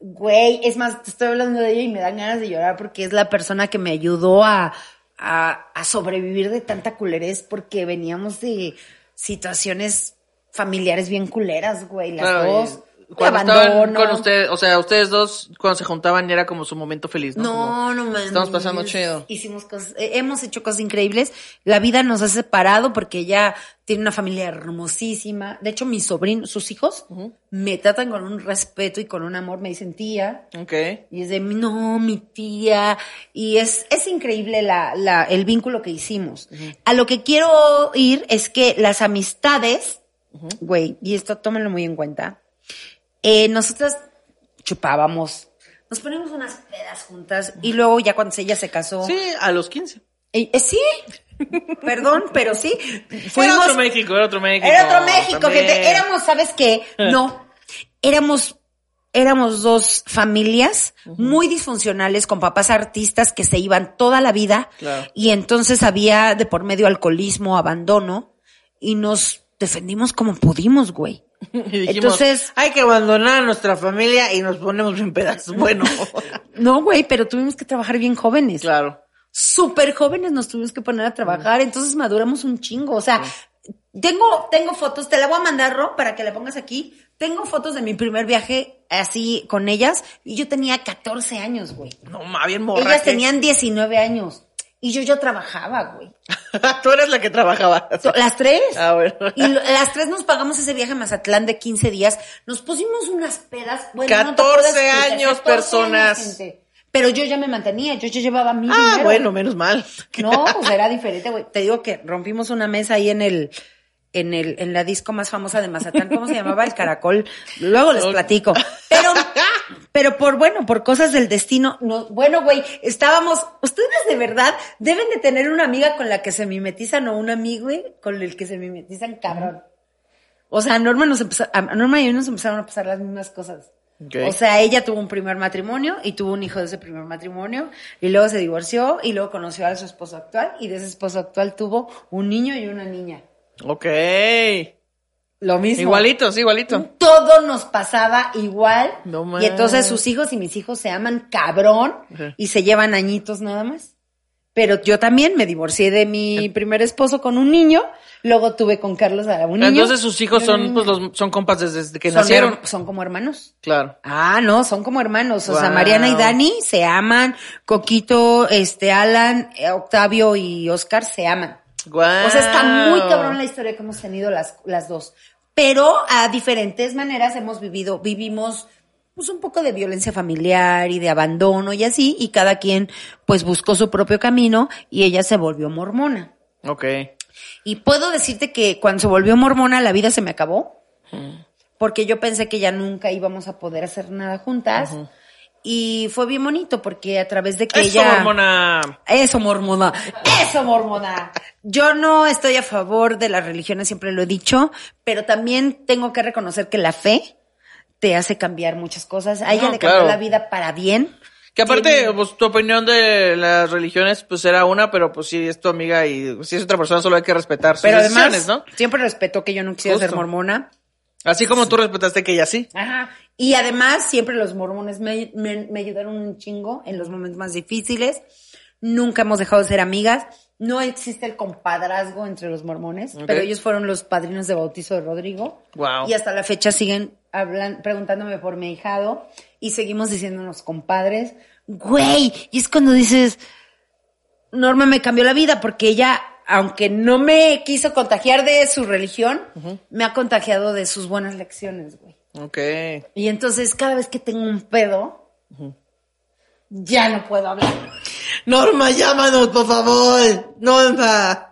güey. Es más, te estoy hablando de ella y me dan ganas de llorar porque es la persona que me ayudó a, a, a sobrevivir de tanta culerez porque veníamos de situaciones familiares bien culeras, güey. Las Claro, dos. Cuando estaban con ustedes, o sea, ustedes dos, cuando se juntaban, era como su momento feliz, ¿no? No, Como, no mames. Estamos pasando chido. Hicimos cosas, eh, hemos hecho cosas increíbles. La vida nos ha separado porque ella tiene una familia hermosísima. De hecho, mis sobrinos, sus hijos, me tratan con un respeto y con un amor. Me dicen tía. Ok. Y es de, no, mi tía. Y es, es increíble la, la, el vínculo que hicimos. A lo que quiero ir es que las amistades, güey, y esto tómenlo muy en cuenta, eh, nosotras chupábamos, nos poníamos unas pedas juntas y luego ya cuando ella se casó. Sí, a los 15. Eh, eh, sí, perdón, pero sí. Era Fuimos, otro México, era otro México. era otro México, también. gente. Éramos, ¿sabes qué? No. Éramos, éramos dos familias muy disfuncionales con papás artistas que se iban toda la vida. Claro. Y entonces había de por medio alcoholismo, abandono. Y nos defendimos como pudimos, güey. Y dijimos, Entonces- hay que abandonar a nuestra familia y nos ponemos en pedazos. Bueno, No, güey, pero tuvimos que trabajar bien jóvenes. claro. súper jóvenes nos tuvimos que poner a trabajar, entonces maduramos un chingo. O sea, tengo, tengo fotos, te la voy a mandar, Ro, para que la pongas aquí. Tengo fotos de mi primer viaje así con ellas y yo tenía 14 años, güey. No, más bien morra. Ellas que- tenían 19 años y yo ya trabajaba, güey. Tú eres la que trabajaba. Las tres. Ah, bueno. Y las tres nos pagamos ese viaje a Mazatlán de 15 días. Nos pusimos unas pedas. Bueno, no te 14 puedo explicar, años, 14 personas. gente. Pero yo ya me mantenía, yo ya llevaba mi Ah, dinero. bueno, menos mal. No, pues era diferente, güey. Te digo que rompimos una mesa ahí en el, en el, en la disco más famosa de Mazatlán. ¿Cómo se llamaba? El Caracol. Luego les platico. Pero, pero por, bueno, por cosas del destino, no, bueno, güey, estábamos, ustedes de verdad deben de tener una amiga con la que se mimetizan o un amigo, güey, con el que se mimetizan cabrón. O sea, a Norma nos empezó, a Norma y a mí nos empezaron a pasar las mismas cosas. O sea, ella tuvo un primer matrimonio y tuvo un hijo de ese primer matrimonio y luego se divorció y luego conoció a su esposo actual y de ese esposo actual tuvo un niño y una niña. Ok. Lo mismo. Igualito, sí, igualito. Todo nos pasaba igual. No y entonces sus hijos y mis hijos se aman cabrón y se llevan añitos nada más. Pero yo también me divorcié de mi primer esposo con un niño, luego tuve con Carlos a un niño. Entonces sus hijos son, pues, los, son compas desde, que Son nacieron. her- son como hermanos. Claro. Ah, no, son como hermanos. O sea. Mariana y Dani se aman. Coquito, este, Alan, eh, Octavio y Oscar se aman. O sea, está muy cabrón la historia que hemos tenido las, las dos. Pero a diferentes maneras hemos vivido, vivimos pues un poco de violencia familiar y de abandono y así, y cada quien pues buscó su propio camino y ella se volvió mormona. Ok. Y puedo decirte que cuando se volvió mormona la vida se me acabó, porque yo pensé que ya nunca íbamos a poder hacer nada juntas. Y fue bien bonito porque a través de que Eso, ella... hormona. Eso, mormona. Eso, mormona. Yo no estoy a favor de las religiones, siempre lo he dicho, pero también tengo que reconocer que la fe te hace cambiar muchas cosas. A ella No, le cambió claro. la vida para bien. Que aparte, pues, tu opinión de las religiones, pues era una, pero pues sí es tu amiga y si es otra persona solo hay que respetar sus Pero además, ¿no? siempre respetó que yo no quisiera ser mormona. Así como tú respetaste que ella sí. Ajá. Y además, siempre los mormones me, me- me ayudaron un chingo en los momentos más difíciles. Nunca hemos dejado de ser amigas. No existe el compadrazgo entre los mormones, pero ellos fueron los padrinos de bautizo de Rodrigo. Wow. Y hasta la fecha siguen hablan, preguntándome por mi hijado y seguimos diciéndonos compadres. Güey, y es cuando dices, Norma me cambió la vida porque ella, aunque no me quiso contagiar de su religión, me ha contagiado de sus buenas lecciones, güey. Ok. Y entonces cada vez que tengo un pedo, ya no puedo hablar. Norma, llámanos, por favor. Norma.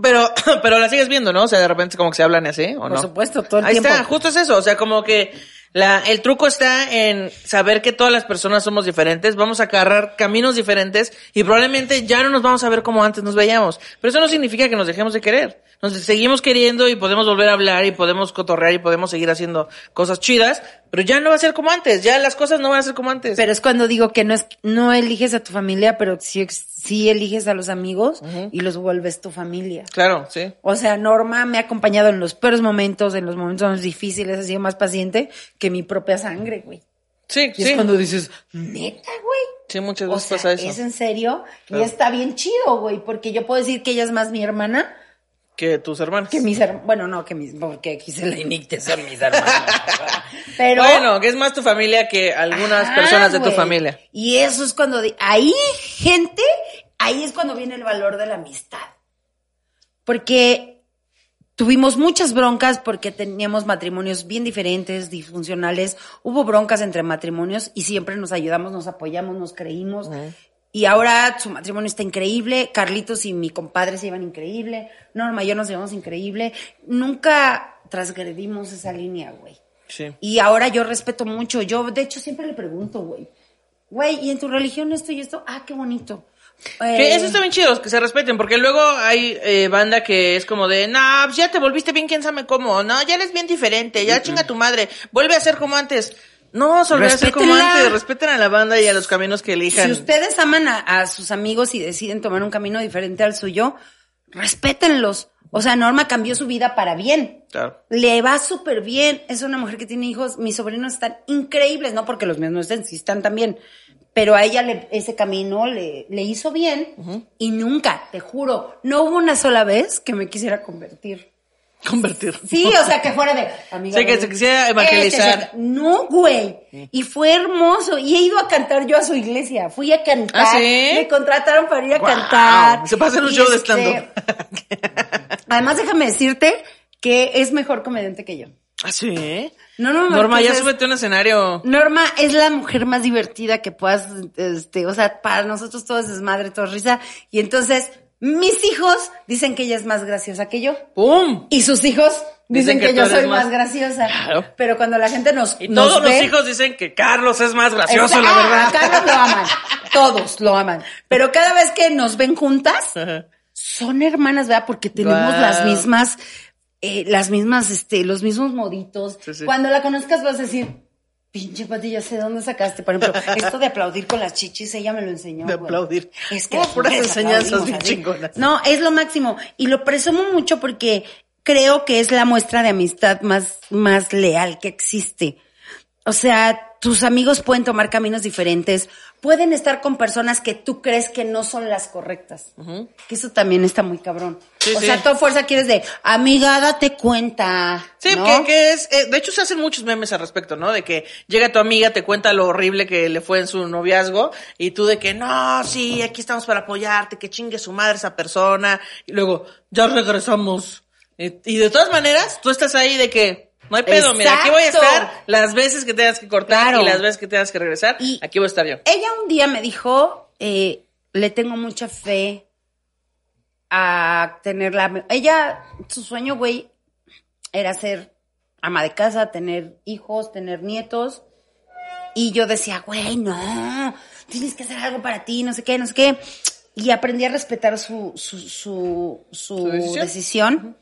Pero, pero la sigues viendo, ¿no? O sea, de repente como que se hablan así, ¿o Por no? supuesto, todo el Ahí tiempo. está, justo es eso. O sea, como que la, el truco está en saber que todas las personas somos diferentes, vamos a agarrar caminos diferentes y probablemente ya no nos vamos a ver como antes nos veíamos. Pero eso no significa que nos dejemos de querer. Nos seguimos queriendo y podemos volver a hablar y podemos cotorrear y podemos seguir haciendo cosas chidas, pero ya no va a ser como antes. Ya las cosas no van a ser como antes. Pero es cuando digo que no es, no eliges a tu familia, pero sí, sí eliges a los amigos y los vuelves tu familia. claro, sí. O sea, Norma me ha acompañado en los peores momentos, en los momentos más difíciles, ha sido más paciente que mi propia sangre, güey. Sí, Y sí. es cuando dices, neta, güey. Sí, muchas O veces sea, pasa eso. es en serio Claro. y está bien chido, güey, porque yo puedo decir que ella es más mi hermana Que tus hermanos. que mis hermanos. Bueno, no, que mis, porque Gisela y Nick son mis hermanos. Pero. Bueno, que es más tu familia que algunas Ajá, personas de tu familia. Y eso es cuando. Ahí, gente, ahí es cuando viene el valor de la amistad. Porque tuvimos muchas broncas porque teníamos matrimonios bien diferentes, disfuncionales. Hubo broncas entre matrimonios y siempre nos ayudamos, nos apoyamos, nos creímos. Y ahora su matrimonio está increíble. Carlitos y mi compadre se llevan increíble. Norma y yo nos llevamos increíble. Nunca transgredimos esa línea, güey. Sí. Y ahora yo respeto mucho. Yo, de hecho, siempre le pregunto, güey. Güey, ¿y en tu religión esto y esto? Ah, qué bonito. Que Eh, eso está bien chido, que se respeten, porque luego hay eh, banda que es como de, nah, pues ya te volviste bien, quién sabe cómo, no, ya eres bien diferente, ya chinga tu madre, vuelve a ser como antes. No, a ser como antes, respeten a la banda y a los caminos que elijan. Si ustedes aman a, a sus amigos y deciden tomar un camino diferente al suyo, respétenlos. O sea, Norma cambió su vida para bien. Claro. Le va súper bien. Es una mujer que tiene hijos. Mis sobrinos están increíbles, no porque los míos no estén, sí están también. Pero a ella le- ese camino le, le hizo bien y nunca, te juro, no hubo una sola vez que me quisiera convertir. Convertir. Sí, o sea, que fuera de amiga. Sí, que se quisiera evangelizar. este, no, güey. Y fue hermoso. Y he ido a cantar yo a su iglesia. Fui a cantar. ¿Ah, sí? Me contrataron para ir a cantar. Se pasa en un Y show de este, stand-up. Además, déjame decirte que es mejor comediante que yo. ¿Ah, sí? No, no, Norma, ya súbete a un escenario. Norma es la mujer más divertida que puedas, este, o sea, para nosotros todo es desmadre, todo es risa. Y entonces, mis hijos dicen que ella es más graciosa que yo. ¡Pum! Y sus hijos dicen, Dicen que yo soy más- más, graciosa. Claro. Pero cuando la gente nos, Y nos todos los hijos dicen que Carlos es más gracioso, la ah, verdad. Carlos lo aman. Todos lo aman. Pero cada vez que nos ven juntas, Ajá. son hermanas, ¿verdad? Porque tenemos las mismas, eh, las mismas, este, los mismos moditos. Sí, sí. Cuando la conozcas vas a decir, Pinche Pati, ya sé de dónde sacaste. Por ejemplo, esto de aplaudir con las chichis, ella me lo enseñó. De güey. aplaudir. Es que puras enseñanzas bien chingonas. No, es lo máximo. Y lo presumo mucho porque creo que es la muestra de amistad más, más leal que existe. O sea, tus amigos pueden tomar caminos diferentes, pueden estar con personas que tú crees que no son las correctas. Que eso también está muy cabrón. Sí, o sí. sea, toda fuerza quieres de, amiga, date cuenta. Sí, ¿no? que, que es, eh, de hecho se hacen muchos memes al respecto, ¿no? De que llega tu amiga, te cuenta lo horrible que le fue en su noviazgo, y tú de que, no, sí, aquí estamos para apoyarte, que chingue su madre esa persona, y luego, ya regresamos. Y, y de todas maneras, tú estás ahí de que, no hay pedo, mira, aquí voy a estar las veces que tengas que cortar Claro. y las veces que tengas que regresar, Y- aquí voy a estar yo. Ella un día me dijo, eh, le tengo mucha fe a tenerla. Ella, su sueño, güey, era ser ama de casa, tener hijos, tener nietos. Y yo decía, güey, no, tienes que hacer algo para ti, no sé qué, no sé qué. Y aprendí a respetar su, su, su, su ¿Su decisión? decisión.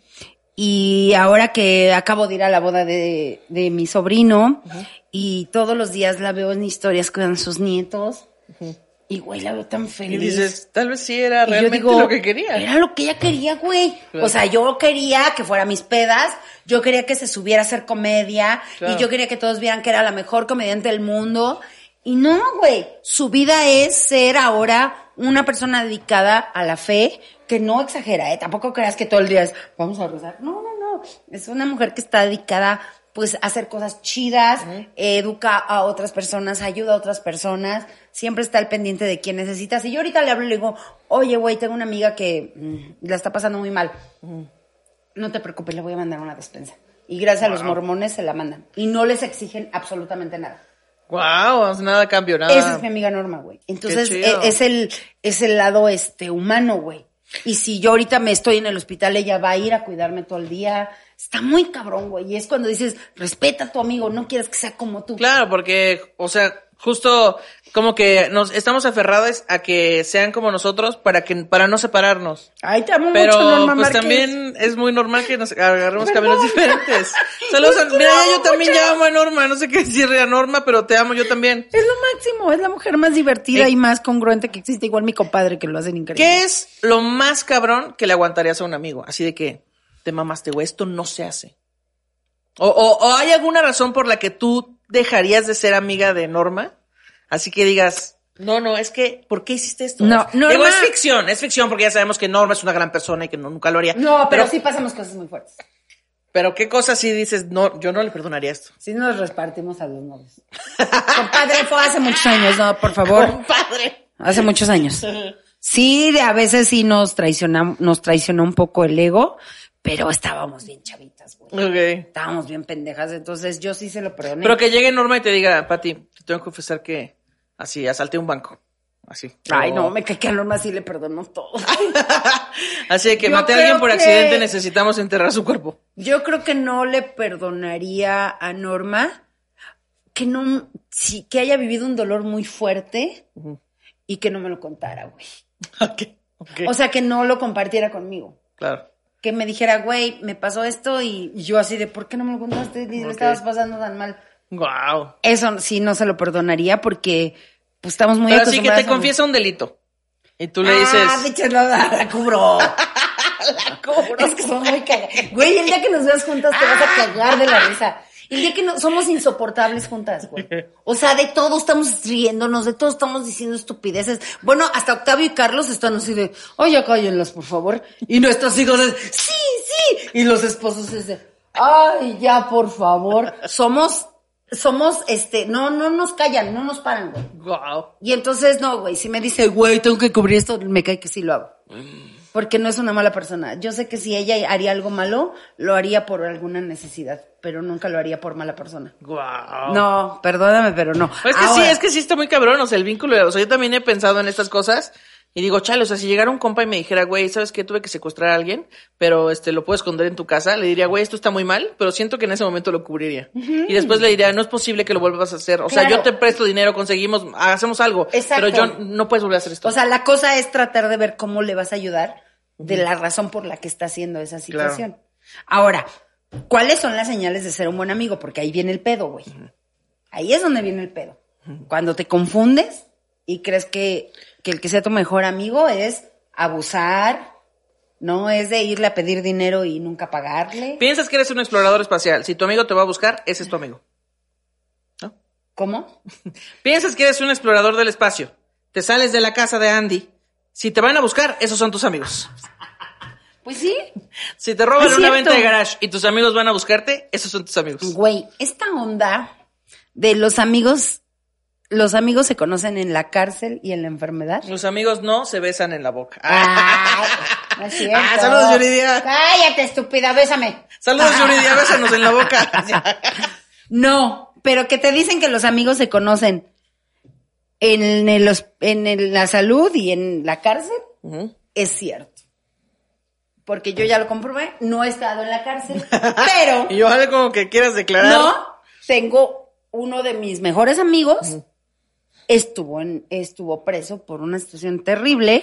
Y ahora que acabo de ir a la boda de, de mi sobrino y todos los días la veo en historias con sus nietos y güey, la veo tan Y feliz. dices, tal vez sí era Y yo realmente digo, lo que quería. Era lo que ella quería, güey. Claro. O sea, yo quería que fuera mis pedas, yo quería que se subiera a hacer comedia, Claro. y yo quería que todos vieran que era la mejor comediante del mundo. Y no, güey, su vida es ser ahora una persona dedicada a la fe, que no exagera, ¿eh? Tampoco creas que todo el día es, vamos a rezar. No, no, no. Es una mujer que está dedicada, pues, a hacer cosas chidas, educa a otras personas, ayuda a otras personas, siempre está al pendiente de quién necesitas. Y yo ahorita le hablo y le digo, oye, güey, tengo una amiga que mm, la está pasando muy mal. No te preocupes, le voy a mandar una despensa. Y gracias a los mormones se la mandan. Y no les exigen absolutamente nada. Wow, nada cambio, nada. Esa es mi amiga Norma, güey. Entonces, e- es el, es el lado, este, humano, güey. Y si yo ahorita me estoy en el hospital, ella va a ir a cuidarme todo el día. Está muy cabrón, güey. Y es cuando dices, respeta a tu amigo, no quieres que sea como tú. Claro, porque, o sea, justo como que nos estamos aferrados a que sean como nosotros para que para no separarnos. Ay, te amo Pero mucho, Norma pues Márquez. también es muy normal que nos agarremos caminos diferentes. Saludos, a- mira, yo también ya amo a Norma, no sé qué decirle a Norma, pero te amo yo también. Es lo máximo, es la mujer más divertida Eh. y más congruente que existe. Igual mi compadre que lo hacen increíble. ¿Qué es lo más cabrón que le aguantarías a un amigo? Así de que te mamaste, güey, esto no se hace. O, o, o hay alguna razón por la que tú dejarías de ser amiga de Norma? Así que digas, no, no, es que, ¿por qué hiciste esto? No, Digo, Norma- es ficción, es ficción porque ya sabemos que Norma es una gran persona y que no, nunca lo haría. No, pero, sí pasamos cosas muy fuertes. Pero qué cosas sí dices, no, yo no le perdonaría esto. Sí nos repartimos a los novios. Compadre, fue hace muchos años, no, por favor. Padre. Hace muchos años. Sí, de- a veces sí nos traicionamos, nos traicionó un poco el ego, pero estábamos bien güey. Ok. Estábamos bien pendejas, entonces yo sí se lo perdoné. Pero que llegue Norma y te diga, Pati, te tengo que confesar que así, asalté un banco. Así. Ay, no, me cae que a Norma sí le perdonó todo. Así que Yo maté a alguien por que- accidente, necesitamos enterrar su cuerpo. Yo creo que no le perdonaría a Norma que no, sí, que haya vivido un dolor muy fuerte y que no me lo contara, güey. Ok, ok. O sea, que no lo compartiera conmigo. claro. Que me dijera, güey, me pasó esto y yo así de, ¿por qué no me lo contaste? Ni le Ok. estabas pasando tan mal. Wow. Eso sí no se lo perdonaría porque pues estamos muy Pero así que te confiesa un delito. Y tú le Ah, dices, bichos, no, la, la cubro. la cubro. Es que son muy cagadas. Güey, el día que nos veas juntas te vas a cagar de la risa. El día que no, somos insoportables juntas, güey. O sea, de todo estamos riéndonos, de todo estamos diciendo estupideces. Bueno, hasta Octavio y Carlos están así de, oye, cállenlas, por favor. Y nuestros hijos es, sí, sí. Y los esposos es de, ay, ya, por favor. Somos, somos, este, no, no nos callan, no nos paran, güey. wow. Y entonces, no, güey, si me dice, güey, tengo que cubrir esto, me cae que sí lo hago. Porque no es una mala persona. Yo sé que si ella haría algo malo, lo haría por alguna necesidad, pero nunca lo haría por mala persona. Wow. No, perdóname, pero no. Es que sí, es que sí está muy cabrón, o sea, el vínculo, o sea, yo también he pensado en estas cosas y digo, chale, o sea, si llegara un compa y me dijera, güey, ¿sabes qué? Tuve que secuestrar a alguien, pero este, lo puedo esconder en tu casa, le diría, güey, esto está muy mal, pero siento que en ese momento lo cubriría. Y después le diría, no es posible que lo vuelvas a hacer, o sea, yo te presto dinero, conseguimos, hacemos algo, Exacto. pero yo no puedes volver a hacer esto. O sea, la cosa es tratar de ver cómo le vas a ayudar de la razón por la que está haciendo esa situación. Ahora, ¿cuáles son las señales de ser un buen amigo? Porque ahí viene el pedo, güey. Ahí es donde viene el pedo. Cuando te confundes y crees que, que el que sea tu mejor amigo es abusar, no es de irle a pedir dinero y nunca pagarle. Piensas que eres un explorador espacial. Si tu amigo te va a buscar, ese es tu amigo. ¿No? ¿Cómo? Piensas que eres un explorador del espacio. Te sales de la casa de Andy. Si te van a buscar, esos son tus amigos. Pues sí. Si te roban una venta de garage y tus amigos van a buscarte, esos son tus amigos. Güey, esta onda de los amigos, los amigos se conocen en la cárcel y en la enfermedad. Los amigos no se besan en la boca. Ay, no es cierto. Ah, saludos, Yuridia. Cállate, estúpida, bésame. Saludos, Yuridia, bésanos en la boca. No, pero que te dicen que los amigos se conocen en, el hos- en el- la salud y en la cárcel, es cierto. Porque yo ya lo comprobé, no he estado en la cárcel, pero Y yo algo que quieras declarar. no, tengo uno de mis mejores amigos, estuvo, en, estuvo preso por una situación terrible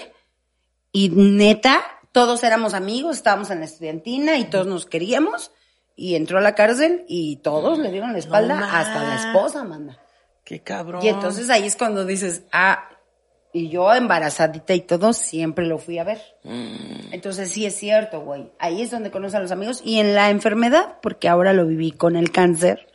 y neta, todos éramos amigos, estábamos en la estudiantina y todos nos queríamos y entró a la cárcel y todos le dieron la espalda, No hasta la esposa, manda. Qué cabrón. Y entonces ahí es cuando dices, ah, y yo embarazadita y todo, siempre lo fui a ver. Mm. Entonces sí es cierto, güey. Ahí es donde conoces a los amigos y en la enfermedad, porque ahora lo viví con el cáncer.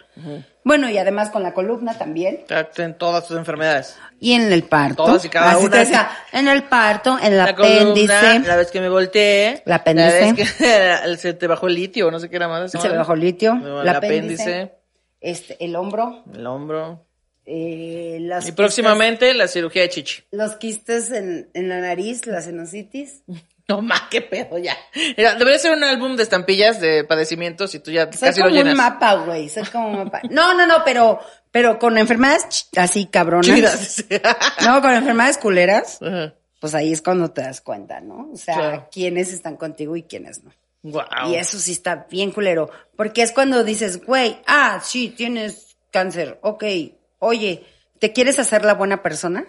Bueno, y además con la columna también. En todas tus enfermedades. Y en el parto. Todas y cada Así una. te decía, en el parto, en el La apéndice. columna, la vez que me volteé. La apéndice. La vez que se te bajó el litio, no sé qué era más. se me bajó el litio. El El apéndice. Este, el hombro. El hombro. Eh, las Y próximamente la cirugía de chichi. quistes- los quistes en, en la nariz, la sinusitis. No más, qué pedo ya. Mira, debería ser un álbum de estampillas de padecimientos y tú ya casi lo como un llenas. mapa, güey. Soy como un mapa. No, no, no, pero, pero con enfermedades así cabronas. Chidas. No, con enfermedades culeras. Pues ahí es cuando te das cuenta, ¿no? O sea, Claro. quiénes están contigo y quiénes no. Y eso sí está bien culero. Porque es cuando dices, güey, ah, sí, tienes cáncer. Ok, oye, ¿te quieres hacer la buena persona?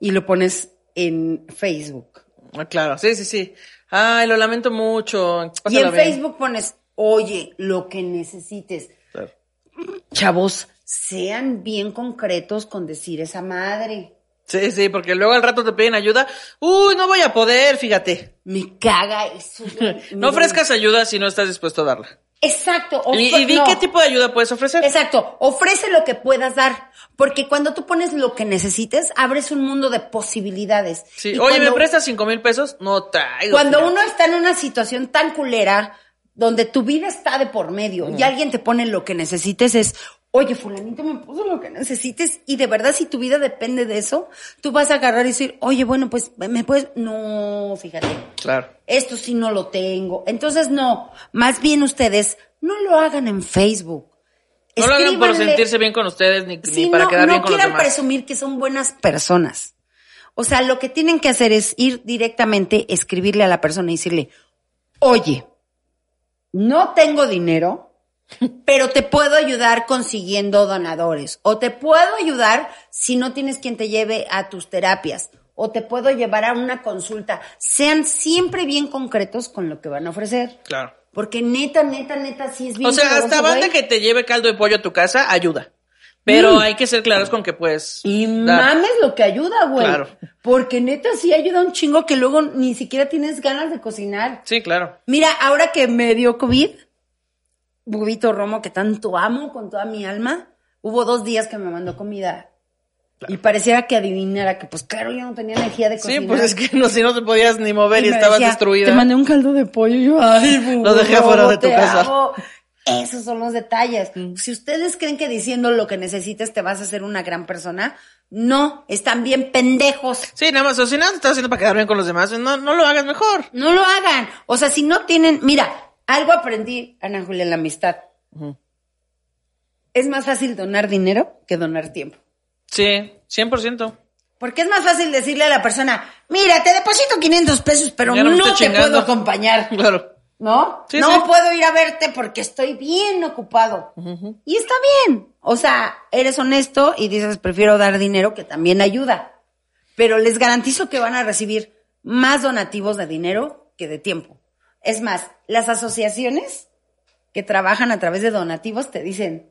Y lo pones en Facebook. Ah, claro, sí, sí, sí. Ay, lo lamento mucho. y en bien. Facebook pones, oye, lo que necesites. Claro. Chavos, sean bien concretos con decir esa madre. Sí, sí, porque luego al rato te piden ayuda. Uy, no voy a poder, fíjate. Me caga eso. No ofrezcas ayuda si no estás dispuesto a darla. Exacto. Y, y di no. qué tipo de ayuda puedes ofrecer. Exacto, ofrece lo que puedas dar, porque cuando tú pones lo que necesites, abres un mundo de posibilidades. Sí. Y Oye, ¿me prestas cinco mil pesos? No traigo. Cuando uno está en una situación tan culera, donde tu vida está de por medio y alguien te pone lo que necesites, es, oye, fulanito me puso lo que necesites y de verdad si tu vida depende de eso, tú vas a agarrar y decir, oye, bueno, pues me puedes, no, fíjate, Claro. esto sí no lo tengo. Entonces, no, más bien ustedes no lo hagan en Facebook. No lo hagan por sentirse bien con ustedes ni, para no, quedar no bien con los quieran demás. presumir que son buenas personas. O sea, lo que tienen que hacer es ir directamente, escribirle a la persona y decirle, oye, no tengo dinero, pero te puedo ayudar consiguiendo donadores. O te puedo ayudar si no tienes quien te lleve a tus terapias. O te puedo llevar a una consulta. Sean siempre bien concretos con lo que van a ofrecer. Claro. Porque neta, neta, neta, sí es bien O sea, hasta sabroso, banda que te lleve caldo de pollo a tu casa, ayuda. Pero Mm. hay que ser claros con que pues. Y dar. mames lo que ayuda, güey. Claro. Porque neta sí ayuda un chingo que luego ni siquiera tienes ganas de cocinar. Sí, claro. Mira, ahora que me dio COVID, Bubito Romo, que tanto amo con toda mi alma, hubo dos días que me mandó comida. Y pareciera que adivinara que, pues claro, yo no tenía energía de Sí, cocinar. pues es que no, si no te podías ni mover y, estabas decía, destruida. Te mandé un caldo de pollo y yo, ay, Bubu Lo dejé afuera de tu casa. amo. Esos son los detalles. Si ustedes creen que diciendo lo que necesites te vas a hacer una gran persona, no, están bien pendejos. Sí, nada más, o si nada te estás haciendo para quedar bien con los demás, no, no lo hagas mejor. No lo hagan. O sea, si no tienen, mira, algo aprendí, Ana Julia, en la amistad. Es más fácil donar dinero que donar tiempo. Sí, 100%. Porque es más fácil decirle a la persona, mira, te deposito 500 pesos, pero no, te chingando". puedo acompañar. Claro. ¿No? Sí, no sí. puedo ir a verte porque estoy bien ocupado. Y está bien. O sea, eres honesto y dices, prefiero dar dinero que también ayuda. Pero les garantizo que van a recibir más donativos de dinero que de tiempo. Es más, las asociaciones que trabajan a través de donativos te dicen,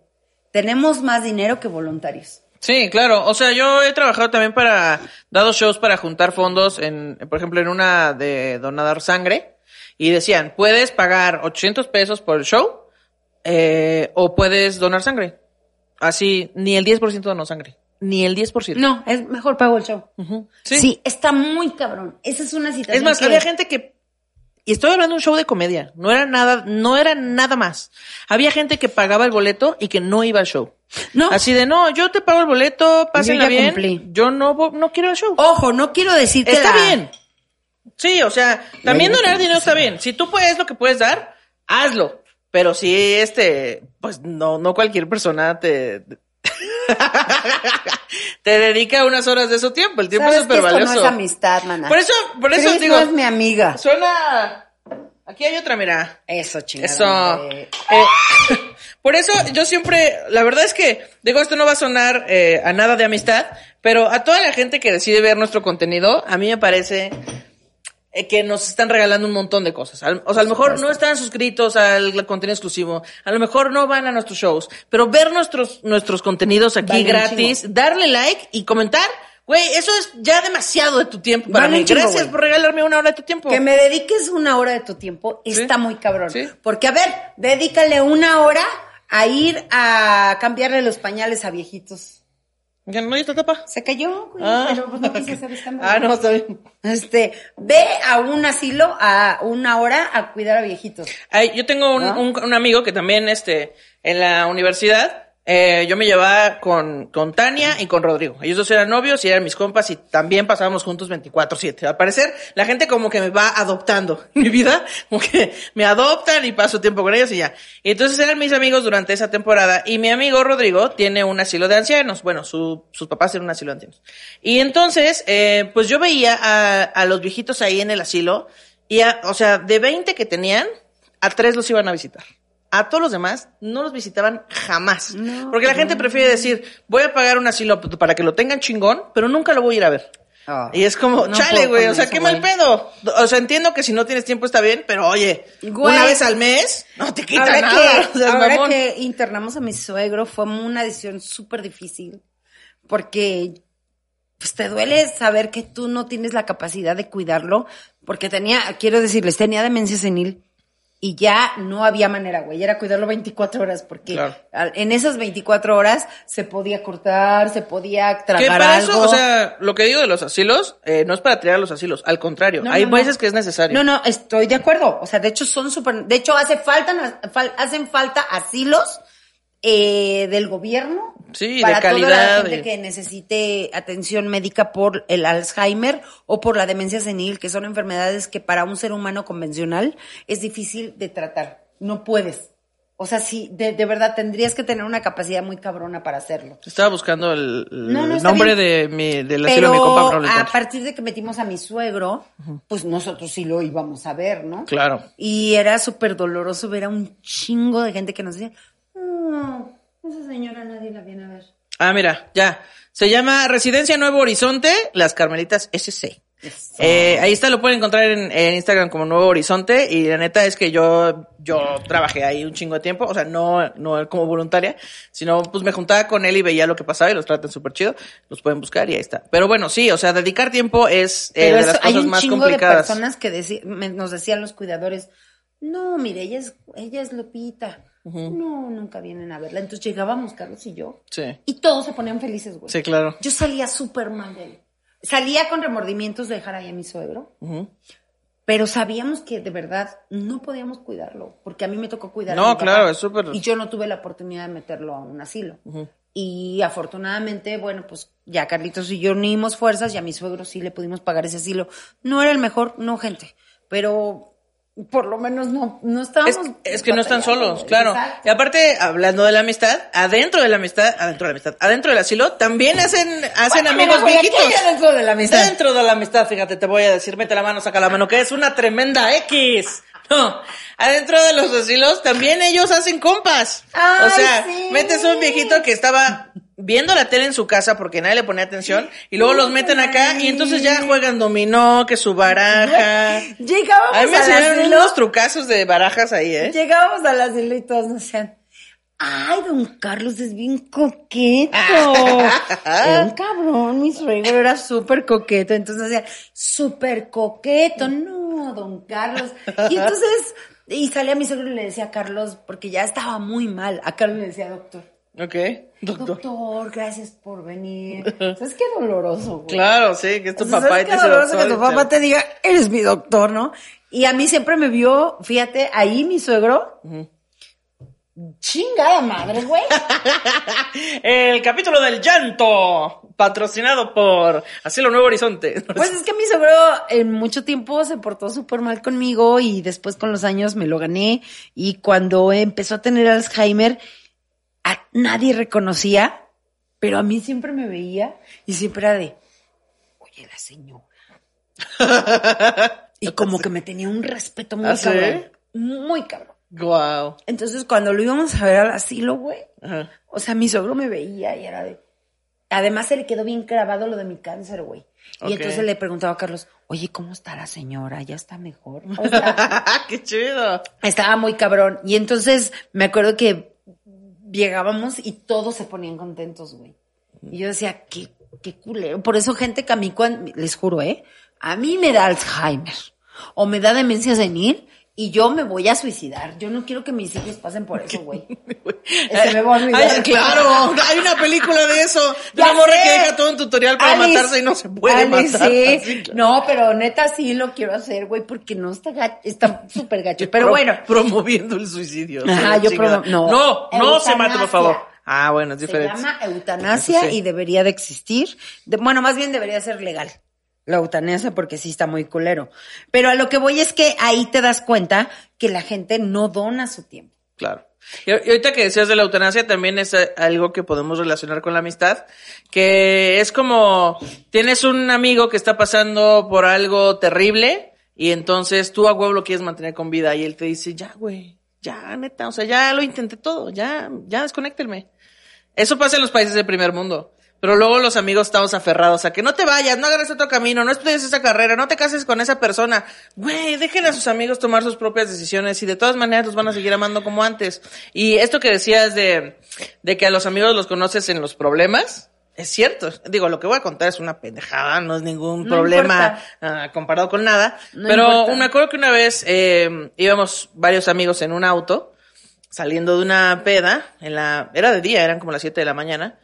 tenemos más dinero que voluntarios. Sí, claro. O sea, yo he trabajado también para, dado shows para juntar fondos en, por ejemplo, en una de donar sangre. Y decían, puedes pagar 800 pesos por el show, eh, o puedes donar sangre. Así, ni el 10% donó sangre. Ni el 10%. No, es mejor pago el show. Ujú. Sí. está muy cabrón. Esa es una situación Es más, que- había gente que y estoy hablando de un show de comedia, no era nada, no era nada más. Había gente que pagaba el boleto y que no iba al show. No. Así de, no, yo te pago el boleto, pásenla bien. cumplí. Yo no no quiero el show. Ojo, no quiero decir que está la- bien. Sí, o sea, también donar dinero está bien. Si tú puedes lo que puedes dar, hazlo. Pero si este, pues no, no cualquier persona te, te dedica unas horas de su tiempo. El tiempo es ¿Sabes que súper valioso. no es amistad, mana. Por eso, por eso Cris digo, no es mi amiga. suena, aquí hay otra, mira. Eso, chingada. Eso. Eh, por eso yo siempre, la verdad es que, digo, esto no va a sonar eh, a nada de amistad, pero a toda la gente que decide ver nuestro contenido, a mí me parece que nos están regalando un montón de cosas. O sea, a lo mejor no están suscritos al contenido exclusivo, a lo mejor no van a nuestros shows, pero ver nuestros, nuestros contenidos aquí gratis, darle like y comentar, güey, eso es ya demasiado de tu tiempo para Vale un mí. chingo, Gracias güey. por regalarme una hora de tu tiempo. Que me dediques una hora de tu tiempo está muy cabrón. Sí. Porque, a ver, dedícale una hora a ir a cambiarle los pañales a viejitos. Ya no, ya te tapa. Se cayó, güey, Ah, pero pues no quise hacer escándalo. ah, no, está bien. Este, ve a un asilo a una hora a cuidar a viejitos. Ay, yo tengo un, ¿No? un- un amigo que también, este, en la universidad, eh, yo me llevaba con, con Tania y con Rodrigo. Ellos dos eran novios y eran mis compas y también pasábamos juntos 24-7. Al parecer, la gente como que me va adoptando mi vida, como que me adoptan y paso tiempo con ellos y ya. Y entonces eran mis amigos durante esa temporada y mi amigo Rodrigo tiene un asilo de ancianos. Bueno, su- sus papás tienen un asilo de ancianos. Y entonces, eh, pues yo veía a, a los viejitos ahí en el asilo y, a- o sea, de 20 que tenían, a tres los iban a visitar. A todos los demás no los visitaban jamás. porque la gente prefiere decir, voy a pagar un asilo para que lo tengan chingón, pero nunca lo voy a ir a ver. Ah. Y es como, No chale, güey, o sea, eso, qué mal pedo. O sea, entiendo que si no tienes tiempo está bien, pero oye, Güey. una vez al mes, no te quita Ahora, nada. que, o sea, ahora que internamos a mi suegro fue una decisión súper difícil porque pues te duele saber que tú no tienes la capacidad de cuidarlo porque tenía, quiero decirles, tenía demencia senil y ya no había manera, güey, era cuidarlo 24 horas porque Claro. en esas 24 horas se podía cortar, se podía tragar para algo. eso, o sea, lo que digo de los asilos, eh, no es para tirar a los asilos, al contrario, No, hay no, no. veces que es necesario. No, no, estoy de acuerdo. O sea, de hecho son súper, de hecho hace falta, fal- hacen falta asilos eh, del gobierno Sí, de para toda calidad, la gente de- que necesite atención médica por el Alzheimer o por la demencia senil, que son enfermedades que para un ser humano convencional es difícil de tratar. No puedes. O sea, sí, de, de verdad tendrías que tener una capacidad muy cabrona para hacerlo. Estaba buscando el, el No, no, nombre de mi, del asilo de mi compa, pero no lo a partir de que metimos a mi suegro, pues nosotros sí lo íbamos a ver, ¿no? Claro. Y era súper doloroso ver a un chingo de gente que nos decía, no, esa señora nadie la viene a ver. Ah, mira, ya. Se llama Residencia Nuevo Horizonte, Las Carmelitas SC. Eh, ahí está, lo pueden encontrar en, en Instagram como Nuevo Horizonte y la neta es que yo, yo trabajé ahí un chingo de tiempo, o sea, no, no como voluntaria, sino pues me juntaba con él y veía lo que pasaba y los tratan súper chido, los pueden buscar y ahí está. Pero bueno, sí, o sea, dedicar tiempo es eh, Pero de las hay cosas un más chingo de complicadas. personas que me- nos decían los cuidadores, no, mire, ella es, ella es Lupita. No, nunca vienen a verla. Entonces llegábamos, Carlos y yo, Sí, y todos se ponían felices, güey. sí, claro. Yo salía súper mal de él. Salía con remordimientos de dejar ahí a mi suegro, pero sabíamos que de verdad no podíamos cuidarlo, porque a mí me tocó cuidar a No, mi papá, claro, es súper- Y yo no tuve la oportunidad de meterlo a un asilo. Y afortunadamente, bueno, pues ya Carlitos y yo unimos fuerzas y a mi suegro sí le pudimos pagar ese asilo. No era el mejor, no, gente, pero por lo menos no, no estábamos. Es, es que no están solos, claro. Exacto. Y aparte, hablando de la amistad, adentro de la amistad, adentro de la amistad, adentro del asilo, también hacen, hacen Bueno, amigos aquí viejitos. dentro de la amistad. Dentro de la amistad, fíjate, te voy a decir, mete la mano, saca la mano, que es una tremenda X. No, adentro de los asilos también ellos hacen compas. o Ay, sea, sí. metes un viejito que estaba viendo la tele en su casa porque nadie le ponía atención y luego los meten acá y entonces ya juegan dominó, que su baraja. Llegábamos A mí me enseñaron asilo. unos trucazos de barajas ahí, ¿eh? Llegábamos al asilo y todos nos decían, Ay, don Carlos es bien coqueto. Era un cabrón, mi suegro era súper coqueto. Entonces decía, súper coqueto. No, don Carlos. Y entonces, y salía mi suegro y le decía a Carlos, porque ya estaba muy mal. A Carlos le decía, doctor. Ok, doctor. Doctor, gracias por venir. ¿Sabes qué doloroso, güey? Claro, sí, que es tu O sea, papá y ¿sabes te dice doloroso doctor, que tu papá te diga, eres mi doctor, ¿no? Y a mí siempre me vio, fíjate, ahí mi suegro. Chingada madre, güey. El capítulo del llanto, patrocinado por Asilo Nuevo Horizonte. Pues es que mi suegro en mucho tiempo se portó súper mal conmigo y después con los años me lo gané. Y cuando empezó a tener Alzheimer, a nadie reconocía, pero a mí siempre me veía y siempre era de, oye, la señora. y como que me tenía un respeto muy ¿Ah, sí? cabrón. Muy cabrón. Guau. Entonces cuando lo íbamos a ver al asilo, güey, Ajá. o sea, mi suegro me veía y era de... Además se le quedó bien grabado lo de mi cáncer, güey. Ok. Y entonces le preguntaba a Carlos, oye, ¿cómo está la señora? ¿Ya está mejor? O sea, ¡Qué chido! estaba muy cabrón. Y entonces me acuerdo que llegábamos y todos se ponían contentos, güey. Y yo decía, qué, qué culero. Por eso gente que a mí, cuan- les juro, ¿eh? A mí me da Alzheimer o me da demencia senil y yo me voy a suicidar. Yo no quiero que mis hijos pasen por eso, güey. Se me va a olvidar. Ay, claro, hay una película de eso. De una morra que deja todo un tutorial para Alice, matarse y no se puede Alice, matar. sí. Así, claro. No, pero neta sí lo quiero hacer, güey, porque no está gacho, está súper gacho. Pero Pro- bueno, Promoviendo el suicidio. Ajá, yo promo- no. No, no se mate, por favor. Ah, bueno, es se diferente. llama eutanasia sí. y debería de existir. De- bueno, más bien debería ser legal. La eutanasia porque sí está muy culero. Pero a lo que voy es que ahí te das cuenta que la gente no dona su tiempo. Claro. Y, ahorita que decías de la eutanasia, también es eh, algo que podemos relacionar con la amistad, que es como, tienes un amigo que está pasando por algo terrible y entonces tú a huevo lo quieres mantener con vida y él te dice, ya, güey, ya, neta, o sea, ya lo intenté todo, ya, ya desconéctenme. Eso pasa en los países del primer mundo. Pero luego los amigos estamos aferrados a que no te vayas, no agarres otro camino, no estudies esa carrera, no te cases con esa persona. Güey, dejen a sus amigos tomar sus propias decisiones y de todas maneras los van a seguir amando como antes. Y esto que decías de, de que a los amigos los conoces en los problemas, es cierto. Digo, lo que voy a contar es una pendejada, no es ningún No problema ah, comparado con nada. No pero importa. me acuerdo que una vez eh, íbamos varios amigos en un auto saliendo de una peda, en la, era de día, eran como las 7 de la mañana,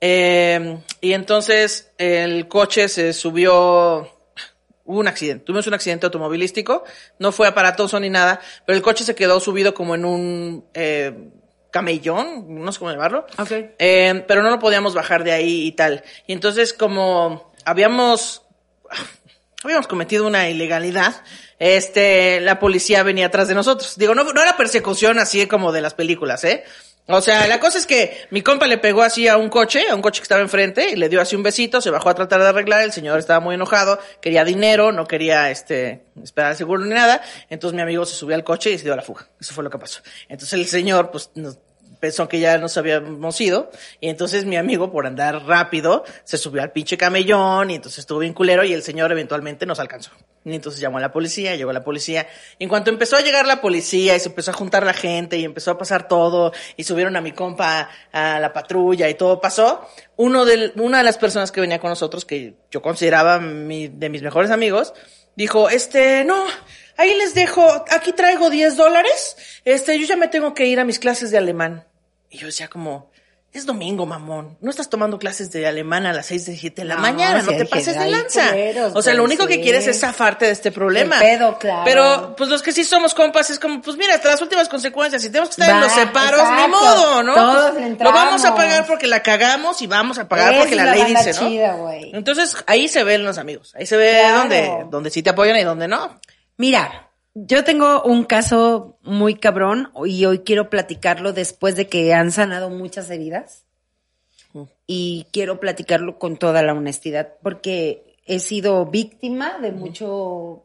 eh, y entonces el coche se subió, hubo un accidente, tuvimos un accidente automovilístico, no fue aparatoso ni nada, pero el coche se quedó subido como en un eh, camellón, no sé cómo llamarlo, Ok. eh, pero no lo podíamos bajar de ahí y tal. Y entonces como habíamos habíamos cometido una ilegalidad, este, la policía venía atrás de nosotros. Digo, no, no era persecución así como de las películas, ¿eh? O sea, la cosa es que mi compa le pegó así a un coche, a un coche que estaba enfrente, y le dio así un besito, se bajó a tratar de arreglar, el señor estaba muy enojado, quería dinero, no quería, este, esperar seguro ni nada, entonces mi amigo se subió al coche y se dio a la fuga. Eso fue lo que pasó. Entonces el señor, pues, nos- pensó que ya nos habíamos ido, y entonces mi amigo, por andar rápido, se subió al pinche camellón, y entonces estuvo bien culero, y el señor eventualmente nos alcanzó. Y entonces llamó a la policía, llegó la policía, en cuanto empezó a llegar la policía, y se empezó a juntar la gente, y empezó a pasar todo, y subieron a mi compa a la patrulla, y todo pasó, uno de, una de las personas que venía con nosotros, que yo consideraba de mis mejores amigos, dijo, este, no, ahí les dejo, aquí traigo 10 dólares, este, yo ya me tengo que ir a mis clases de alemán. Y yo decía como, es domingo, mamón, no estás tomando clases de alemán a las 6 de 7 de la No, mañana, no te pases de lanza. culeros, o sea, lo único que quieres es zafarte de este problema. Pedo, claro. Pero, pues los que sí somos compas es como, pues mira, hasta las últimas consecuencias, si tenemos que estar en los separos, ni exacto. modo, ¿no? Todos Pues, le lo vamos a entramos. pagar porque la cagamos y vamos a pagar porque la la ley dice, ¿no? chida, güey. Entonces, ahí se ven los amigos. Ahí se ve Claro. donde, donde sí te apoyan y donde no. Mira, yo tengo un caso muy cabrón y hoy quiero platicarlo después de que han sanado muchas heridas. Y quiero platicarlo con toda la honestidad porque he sido víctima de mucho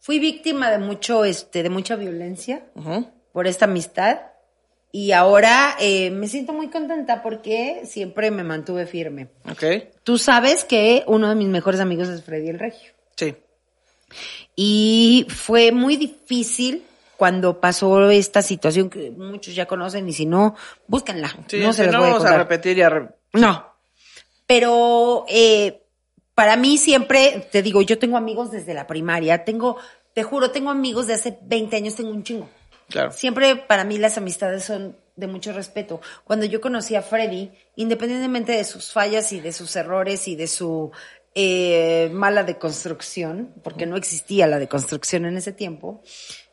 fui víctima de mucho este de mucha violencia por esta amistad y ahora eh, me siento muy contenta porque siempre me mantuve firme. Ok. Tú sabes que uno de mis mejores amigos es Freddy el Regio. Sí. Y fue muy difícil cuando pasó esta situación que muchos ya conocen y si no, búsquenla. Sí, no se si no voy a vamos a repetir y a re- No. Pero eh, para mí siempre, te digo, yo tengo amigos desde la primaria, tengo, te juro, tengo amigos de hace 20 años, tengo un chingo. Claro. Siempre para mí las amistades son de mucho respeto. Cuando yo conocí a Freddy, independientemente de sus fallas y de sus errores y de su eh, mala deconstrucción, porque no existía la deconstrucción en ese tiempo,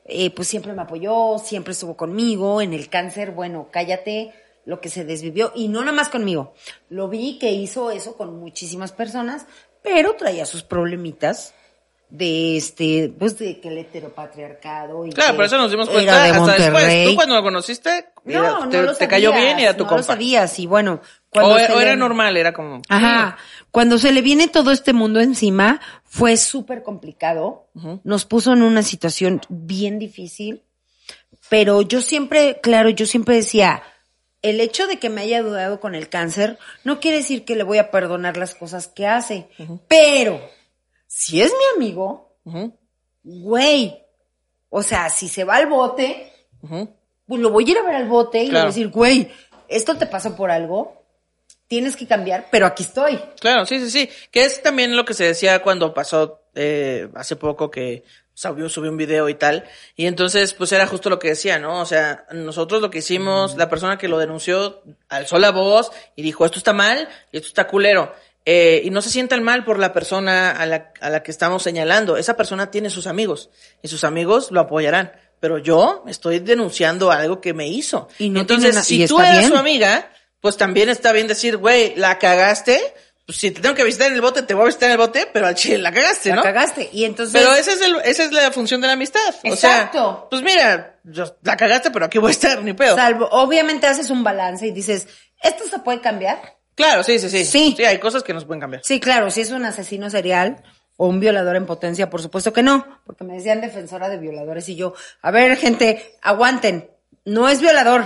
eh, pues siempre me apoyó, siempre estuvo conmigo. En el cáncer, bueno, cállate lo que se desvivió y no nada más conmigo. Lo vi que hizo eso con muchísimas personas, pero traía sus problemitas de este, pues de que el heteropatriarcado y Claro, por eso nos dimos cuenta de hasta después. Tú cuando lo conociste, era- No, no te, lo te cayó bien y era tu no compa. lo sabías y bueno, O, se o era normal, era como... Ajá. Cuando se le viene todo este mundo encima, fue súper complicado. Nos puso en una situación bien difícil. Pero yo siempre, claro, yo siempre decía, el hecho de que me haya dudado con el cáncer no quiere decir que le voy a perdonar las cosas que hace. Pero, si es mi amigo, güey, o sea, si se va al bote, pues lo voy a ir a ver al bote y le voy a decir, güey, esto te pasó por algo, tienes que cambiar, pero aquí estoy. Claro, sí, sí, sí. Que es también lo que se decía cuando pasó eh, hace poco que subió, subió un video y tal. Y entonces, pues era justo lo que decía, ¿no? O sea, nosotros lo que hicimos, la persona que lo denunció alzó la voz y dijo, esto está mal y esto está culero. Eh, y no se sientan mal por la persona a la, a la que estamos señalando. Esa persona tiene sus amigos y sus amigos lo apoyarán. Pero yo estoy denunciando algo que me hizo. Y no Entonces, tiene na- si y tú eres bien. su amiga, pues también está bien decir, güey, la cagaste. Pues si te tengo que visitar en el bote, te voy a visitar en el bote, pero al chile la cagaste, La ¿no? cagaste. Y entonces. Pero esa es, el, esa es la función de la amistad. O Exacto. sea, pues mira, yo- la cagaste, pero aquí voy a estar, ni pedo. Salvo, obviamente haces un balance y dices, ¿esto se puede cambiar? Claro, sí, sí, sí. Sí. Sí, hay cosas que nos pueden cambiar. Sí, claro, si es un asesino serial o un violador en potencia, por supuesto que no, porque me decían defensora de violadores y yo, a ver, gente, aguanten, no es violador.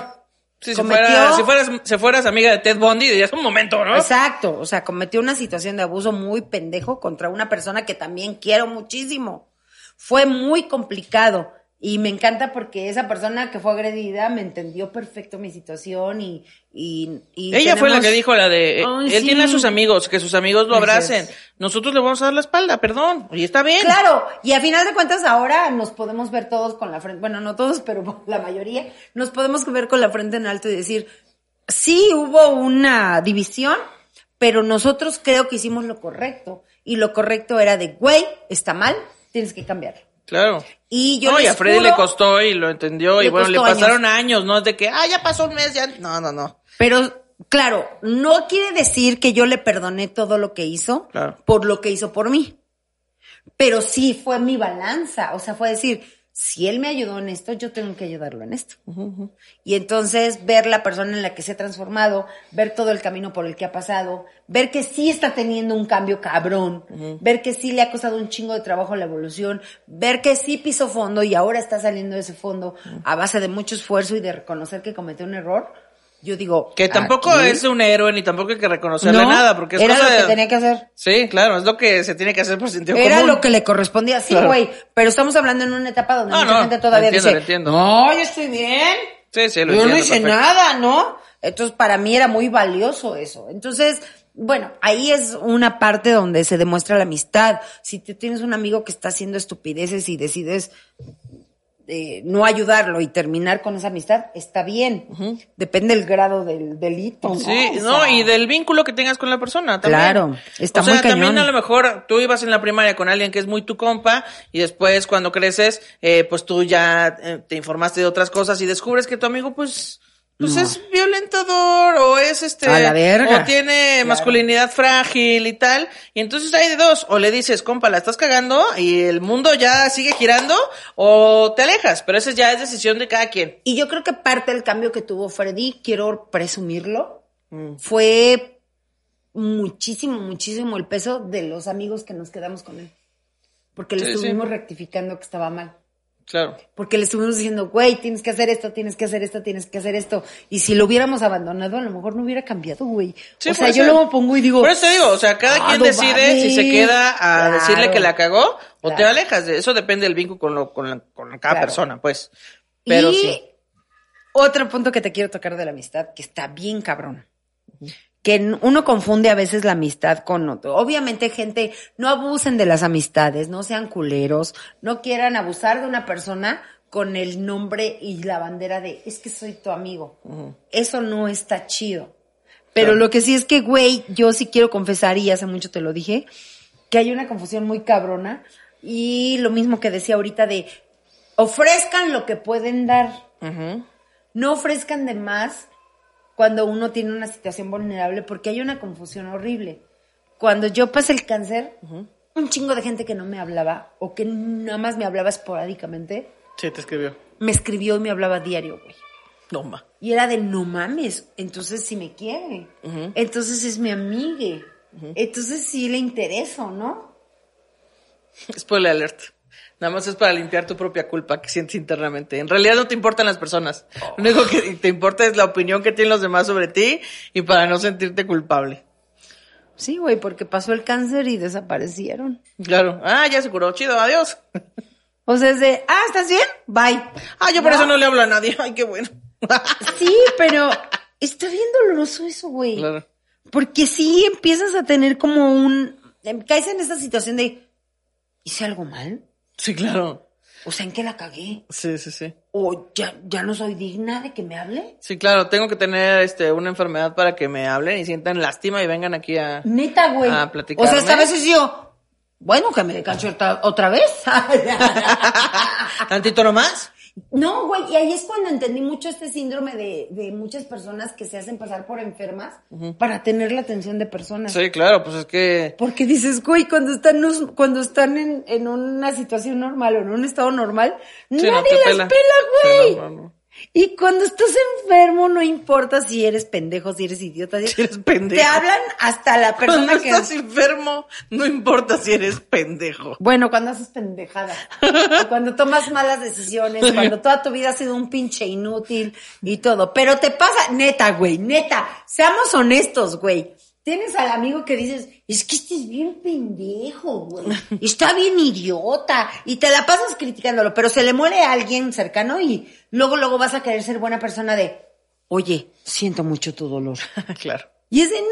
Sí, si, Cometió- fuera- si fueras, si fueras amiga de Ted Bundy, dirías un momento, ¿no? Exacto, o sea, cometió una situación de abuso muy pendejo contra una persona que también quiero muchísimo. Fue muy complicado y me encanta porque esa persona que fue agredida me entendió perfecto mi situación y... y, y Ella fue la que dijo la de, Ay, él sí. tiene a sus amigos, que sus amigos lo Gracias. abracen. Nosotros le vamos a dar la espalda, perdón. Y está bien. Claro, y a final de cuentas ahora nos podemos ver todos con la frente, bueno, no todos, pero la mayoría, nos podemos ver con la frente en alto y decir, sí hubo una división, pero nosotros creo que hicimos lo correcto. Y lo correcto era de, güey, está mal, tienes que cambiarlo. Claro. Y yo no, y a Freddy juro- le costó y lo entendió y bueno, le pasaron años. no es de que, ah, ya pasó un mes, ya. No, no, no. Pero, claro, no quiere decir que yo le perdoné todo lo que hizo Claro. por lo que hizo por mí. Pero sí fue mi balanza. O sea, fue decir, si él me ayudó en esto, yo tengo que ayudarlo en esto. Y entonces ver la persona en la que se ha transformado, ver todo el camino por el que ha pasado, ver que sí está teniendo un cambio cabrón, ver que sí le ha costado un chingo de trabajo la evolución, ver que sí pisó fondo y ahora está saliendo de ese fondo a base de mucho esfuerzo y de reconocer que cometió un error. Yo digo, Que tampoco aquí es un héroe ni tampoco hay que reconocerle no, nada, porque es era cosa lo que de- tenía que hacer. Sí, claro, es lo que se tiene que hacer por sentido Era común. lo que le correspondía, sí, Claro. güey. Pero estamos hablando en una etapa donde No, mucha no, gente todavía entiendo, dice, no, yo estoy bien. Sí, sí, lo yo no hice perfecto. nada, ¿no? Entonces, para mí era muy valioso eso. Entonces, bueno, ahí es una parte donde se demuestra la amistad. Si tú tienes un amigo que está haciendo estupideces y decides eh, no ayudarlo y terminar con esa amistad, está bien. Depende del grado del delito. Sí, O no, sea, y del vínculo que tengas con la persona también. Claro, está o sea, muy cañón. también a lo mejor tú ibas en la primaria con alguien que es muy tu compa y después cuando creces, eh, pues tú ya eh, te informaste de otras cosas y descubres que tu amigo pues pues No. es violentador o es este A la verga. o tiene Claro. masculinidad frágil y tal y entonces hay de dos o le dices compa la estás cagando y el mundo ya sigue girando o te alejas pero esa ya es decisión de cada quien Y yo creo que parte del cambio que tuvo Freddy, quiero presumirlo, Mm. fue muchísimo, muchísimo el peso de los amigos que nos quedamos con él. Porque le Sí, sí. estuvimos rectificando que estaba mal. Claro. Porque le estuvimos diciendo, güey, tienes que hacer esto, tienes que hacer esto, tienes que hacer esto. Y si lo hubiéramos abandonado, a lo mejor no hubiera cambiado, güey. Sí, o sea, yo luego pongo y digo, Por eso te digo, o sea, cada Ah, quien decide si se queda a Claro. decirle que la cagó o te alejas. De eso depende del vínculo con, lo, con, la- con cada Claro. persona, pues. Pero y sí. otro punto que te quiero tocar de la amistad, que está bien cabrón. Que uno confunde a veces la amistad con otro. Obviamente, gente, no abusen de las amistades, no sean culeros, no quieran abusar de una persona con el nombre y la bandera de es que soy tu amigo. Eso no está chido. Pero Claro. lo que sí es que, güey, yo sí quiero confesar, y hace mucho te lo dije, que hay una confusión muy cabrona. Y lo mismo que decía ahorita de ofrezcan lo que pueden dar. No ofrezcan de más cuando uno tiene una situación vulnerable, porque hay una confusión horrible. Cuando yo pasé el cáncer, un chingo de gente que no me hablaba o que nada más me hablaba esporádicamente, Sí, te escribió. me escribió y me hablaba diario, güey. No, ma. Y era de no mames, entonces sí me quiere. Entonces es mi amigue. Entonces sí le intereso, ¿no? Spoiler alert. Nada más es para limpiar tu propia culpa que sientes internamente. En realidad no te importan las personas. Lo único que te importa es la opinión que tienen los demás sobre ti y para no sentirte culpable. Sí, güey, porque pasó el cáncer y desaparecieron. Claro. Ah, ya se curó. Chido, adiós. O sea, es de, ah, ¿estás bien? Bye. Ah, yo por eso no le hablo a nadie. Ay, qué bueno. Sí, pero está bien doloroso eso, güey. Claro. Porque sí empiezas a tener como un... em, Caes en esta situación de... ¿Hice algo mal? Sí, claro. O sea, ¿en qué la cagué? Sí, sí, sí. ¿O ya, ya no soy digna de que me hable? Sí, claro, tengo que tener este una enfermedad para que me hablen y sientan lástima y vengan aquí a Neta, güey. A o platicarme. sea, hasta a veces yo... Bueno, que me cancho otra, otra vez. tantito nomás. No, güey, y ahí es cuando entendí mucho este síndrome de, de muchas personas que se hacen pasar por enfermas para tener la atención de personas. Sí, claro, pues es que Porque dices, güey, cuando están, cuando están en, en una situación normal o en un estado normal, sí, nadie no las pela. güey. Y cuando estás enfermo, no importa si eres pendejo, si eres idiota. Si eres pendejo. Te hablan hasta la persona Cuando que... estás enfermo, no importa si eres pendejo. Bueno, cuando haces pendejada. O cuando tomas malas decisiones, cuando toda tu vida ha sido un pinche inútil y todo. Pero te pasa, neta, güey, neta. Seamos honestos, güey. Tienes al amigo que dices, es que este es bien pendejo, güey. Está bien idiota. Y te la pasas criticándolo, pero se le muere a alguien cercano y luego, luego vas a querer ser buena persona de, oye, siento mucho tu dolor. claro, Y es de, no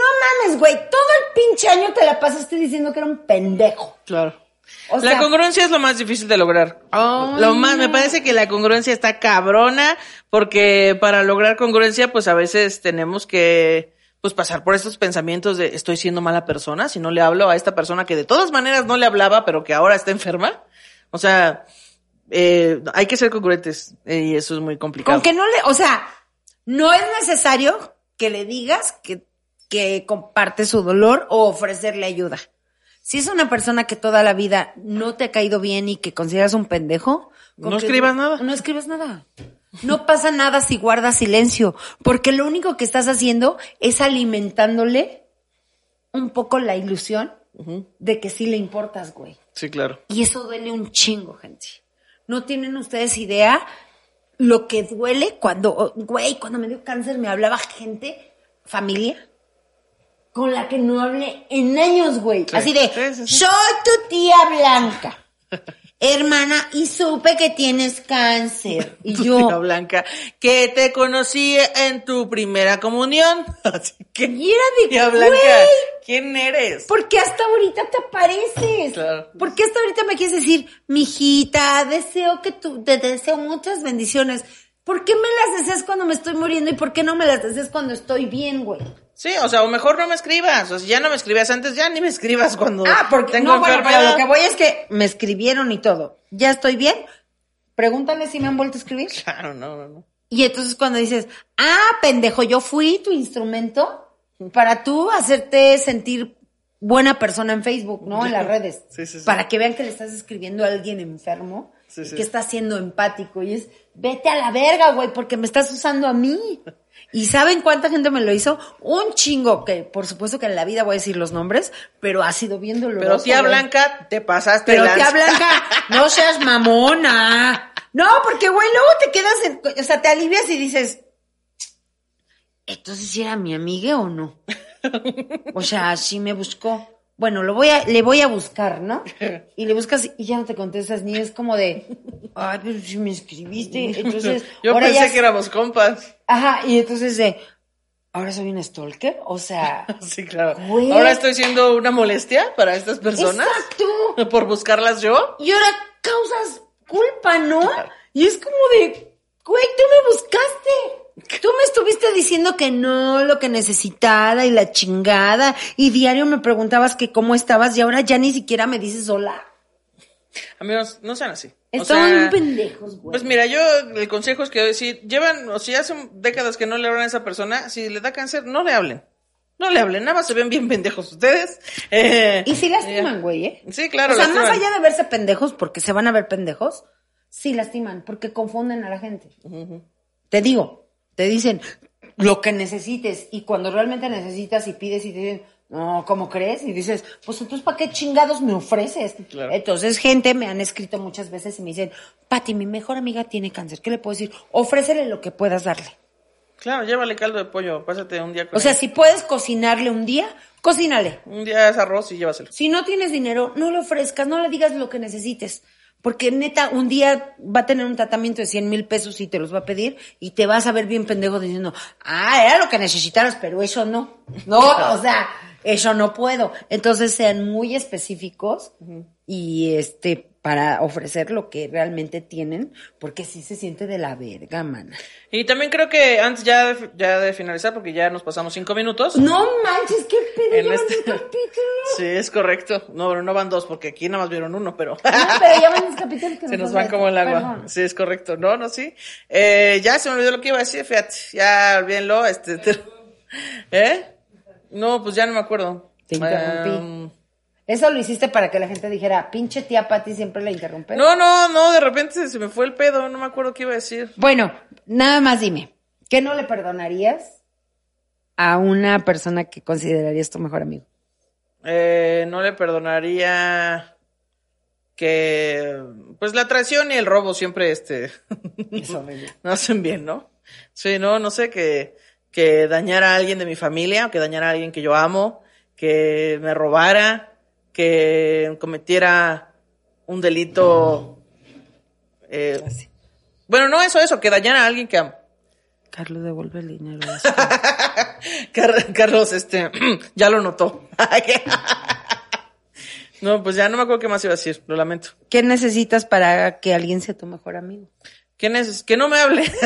mames, güey, todo el pinche año te la pasaste diciendo que era un pendejo. claro. O la congruencia es lo más difícil de lograr. Ay, lo más, me parece que la congruencia está cabrona, porque para lograr congruencia, pues a veces tenemos que, pues pasar por estos pensamientos de estoy siendo mala persona, si no le hablo a esta persona que de todas maneras no le hablaba, pero que ahora está enferma. O sea, eh, hay que ser congruentes eh, y eso es muy complicado. Con que no le, o sea, no es necesario que le digas que, que comparte su dolor o ofrecerle ayuda. Si es una persona que toda la vida no te ha caído bien y que consideras un pendejo, No escribas nada. No escribas nada. No pasa nada si guardas silencio, porque lo único que estás haciendo es alimentándole un poco la ilusión de que sí le importas, güey. Sí, claro. Y eso duele un chingo, gente. No tienen ustedes idea lo que duele cuando, güey, cuando me dio cáncer me hablaba gente, familia, con la que no hablé en años, güey. Sí. Así de, Sí, sí, sí. soy tu tía Blanca. Hermana, y supe que tienes cáncer. Y yo, Blanca, que te conocí en tu primera comunión. Así que, y era de, Blanca, ¿quién eres? ¿Por qué hasta ahorita te apareces? Claro. ¿Por qué hasta ahorita me quieres decir, mijita, deseo que tú, te deseo muchas bendiciones? ¿Por qué me las deseas cuando me estoy muriendo y por qué no me las deseas cuando estoy bien, güey? Sí, o sea, o mejor no me escribas. O sea, ya no me escribías antes, ya ni me escribas cuando Ah, porque tengo no, bueno, pero lo que voy es que me escribieron y todo. Ya estoy bien. Pregúntale si me han vuelto a escribir. Claro, no, no, no. Y entonces cuando dices, ah, pendejo, yo fui tu instrumento para tú hacerte sentir buena persona en Facebook, ¿no? En las redes. Sí, sí, sí. Para que vean que le estás escribiendo a alguien enfermo Sí, y sí. que estás siendo empático. Y es, vete a la verga, güey, porque me estás usando a mí. ¿Y saben cuánta gente me lo hizo? Un chingo, que por supuesto que en la vida voy a decir los nombres, pero ha sido bien doloroso. Pero tía güey. Blanca, te pasaste Pero lanza. tía Blanca, no seas mamona. No, porque, güey, luego te quedas, en- o sea, te alivias y dices, entonces si era mi amiga o no. O sea, si me buscó. Bueno, lo voy a, le voy a buscar, ¿no? Y le buscas y ya no te contestas ni es como de, ay, pero si me escribiste, entonces, Yo ahora pensé ya, que éramos compas. ajá, y entonces de, ahora soy un stalker, o sea, Sí, claro. Güey. Ahora estoy siendo una molestia para estas personas. exacto. Por buscarlas yo. Y ahora causas culpa, ¿no? Y es como de, güey, tú me buscaste. Tú me estuviste diciendo que no, lo que necesitaba y la chingada. Y diario me preguntabas que cómo estabas y ahora ya ni siquiera me dices hola. Amigos, no sean así. O sea, bien pendejos, güey. Pues mira, yo el consejo es que si llevan, o si hace décadas que no le hablan a esa persona, si le da cáncer, no le hablen. No le hablen, nada más se ven bien pendejos ustedes. Eh, y sí lastiman, güey, ¿eh? Sí, claro. o sea, lastiman. más allá de verse pendejos, porque se van a ver pendejos, sí lastiman, porque confunden a la gente. Te digo, te dicen lo que necesites y cuando realmente necesitas y pides y te dicen, no, ¿cómo crees? Y dices, pues entonces, ¿para qué chingados me ofreces? Claro. Entonces, gente me han escrito muchas veces y me dicen, Pati, mi mejor amiga tiene cáncer, ¿qué le puedo decir? Ofrécele lo que puedas darle. Claro, llévale caldo de pollo, pásate un día con O sea, si puedes cocinarle un día, cocínale. Un día es arroz y llévaselo. Si no tienes dinero, no le ofrezcas, no le digas lo que necesites. Porque neta, un día va a tener un tratamiento de 100 mil pesos y te los va a pedir y te vas a ver bien pendejo diciendo, ah, era lo que necesitaras, pero eso no. No, o sea, eso no puedo. Entonces sean muy específicos y este, para ofrecer lo que realmente tienen, porque sí se siente de la verga, mana. Y también creo que antes ya de, ya de finalizar, porque ya nos pasamos cinco minutos. No manches, qué pedo este- un capítulo. Sí, es correcto. No, pero no van dos, porque aquí nada más vieron uno, pero... No, pero ya van los capítulos que Se nos van van como el agua. Perdón. Sí, es correcto. No, no, sí. Eh, ya se me olvidó lo que iba a decir, fíjate. Ya, olvídenlo. Este, te- ¿Eh? No, pues ya no me acuerdo. Te interrumpí. Em, Eso lo hiciste para que la gente dijera, pinche tía Pati siempre la interrumpe. no, no, no, de repente se me fue el pedo. No me acuerdo qué iba a decir. Bueno, nada más dime, ¿qué no le perdonarías a una persona que considerarías tu mejor amigo? Eh, no le perdonaría que, pues la traición y el robo siempre, este, no hacen bien, ¿no? Sí, no, no sé, que, que dañara a alguien de mi familia, o que dañara a alguien que yo amo, que me robara, que cometiera un delito, eh, bueno, no eso, eso, que dañara a alguien que amo. Carlos, devuelve el dinero. Car- Carlos, este, ya lo notó. no, pues ya no me acuerdo qué más iba a decir, lo lamento. ¿Qué necesitas para que alguien sea tu mejor amigo? ¿Quién es? Que no me hable.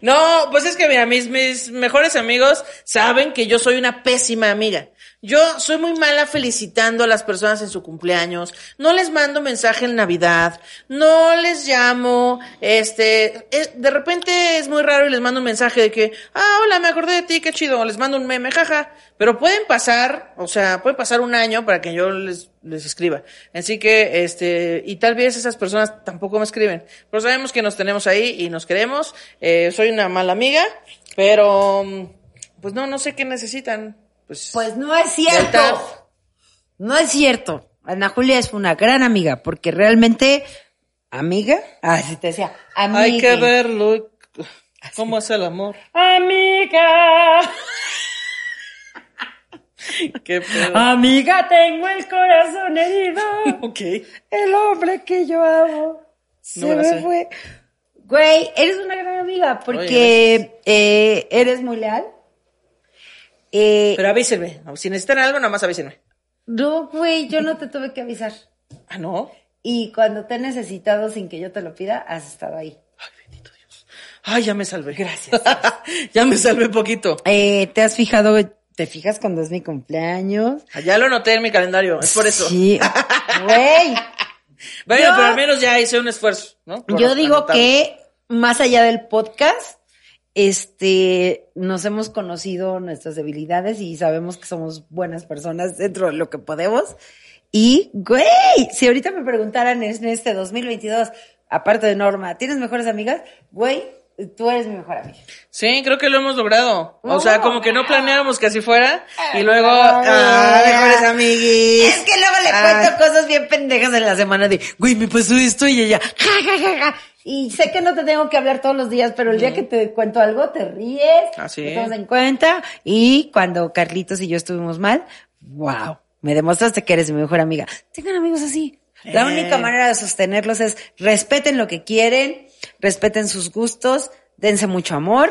No, pues es que mira, mis, mis mejores amigos saben que yo soy una pésima amiga. Yo soy muy mala felicitando a las personas en su cumpleaños. No les mando mensaje en Navidad. No les llamo. Este, eh, de repente es muy raro y les mando un mensaje de que, ah, hola, me acordé de ti, qué chido. Les mando un meme, jaja. Pero pueden pasar, o sea, puede pasar un año para que yo les, les escriba. Así que, este, y tal vez esas personas tampoco me escriben. Pero sabemos que nos tenemos ahí y nos queremos. Eh, soy una mala amiga, pero, mm, pues no, no sé qué necesitan. Pues, Pues no es cierto. No es cierto. Ana Julia es una gran amiga, porque realmente, amiga, ah, sí te decía, amiga. hay que verlo. ¿Cómo es el amor? Amiga, Qué pedo. amiga, tengo el corazón herido. Ok. El hombre que yo amo se No me sé. fue. Güey, eres una gran amiga Oye, porque eh, eres muy leal. Eh, Pero avísenme. Si necesitan algo, nada más avísenme. no, güey, yo no te tuve que avisar. Ah, no. Y cuando te he necesitado sin que yo te lo pida, has estado ahí. Ay, ya me salvé. Gracias. ya me salvé poquito. Eh, ¿Te has fijado, te fijas cuando es mi cumpleaños? Ah, Ya lo anoté en mi calendario, es por eso. Sí. Güey, Bueno, Yo- pero al menos ya hice un esfuerzo, ¿no? Por yo digo anotarlo. que más allá del podcast, este, nos hemos conocido nuestras debilidades y sabemos que somos buenas personas dentro de lo que podemos. Y, güey, si ahorita me preguntaran en este 2022, aparte de Norma, ¿tienes mejores amigas? Güey, tú eres mi mejor amiga. Sí, creo que lo hemos logrado. O sea, como que no planeábamos que así fuera. Y luego, ah, mejores amiguis. Es que luego le Ah. cuento cosas bien pendejas en la semana de, güey, me pasó esto y ella, ja, ja, ja, ja. Y sé que no te tengo que hablar todos los días, pero el día que te cuento algo, te ríes, Ah, sí. te tomas en cuenta. Y cuando Carlitos y yo estuvimos mal, wow, me demostraste que eres mi mejor amiga. Tengan amigos así. La Eh. única manera de sostenerlos es respeten lo que quieren, respeten sus gustos, dense mucho amor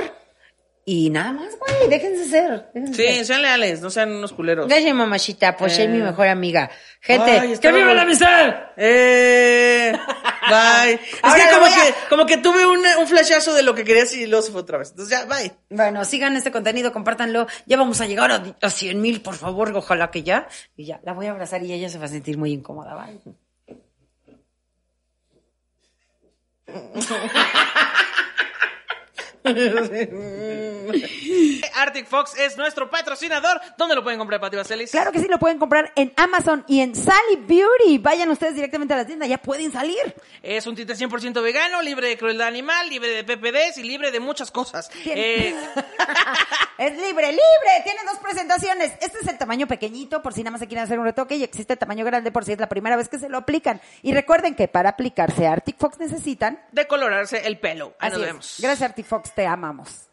y nada más, güey, déjense ser. déjense Sí, ser. sean leales, no sean unos culeros. Gracias, mamachita, pues soy mi Eh. mejor amiga. Gente, Ay, ¡que viva la amistad! Eh, bye. Es Ahora que como, a- que como que tuve un, un flashazo de lo que querías y luego se fue otra vez. Entonces ya, bye. Bueno, sigan este contenido, compártanlo. Ya vamos a llegar a, a 100 mil, por favor, ojalá que ya. Y ya, la voy a abrazar y ella se va a sentir muy incómoda. Bye. Arctic Fox es nuestro patrocinador. ¿Dónde lo pueden comprar, Pati Vaselis? Claro que sí, lo pueden comprar en Amazon y en Sally Beauty. Vayan ustedes directamente a la tienda, ya pueden salir. Es un tinte 100% vegano, libre de crueldad animal, libre de PPDs y libre de muchas cosas. Eh, es libre, libre. Tiene dos presentaciones. Este es el tamaño pequeñito por si nada más se quieren hacer un retoque y existe el tamaño grande por si es la primera vez que se lo aplican. Y recuerden que para aplicarse Arctic Fox necesitan. decolorarse el pelo. Ahí Así nos es. vemos. Gracias Arctic Fox, te amamos.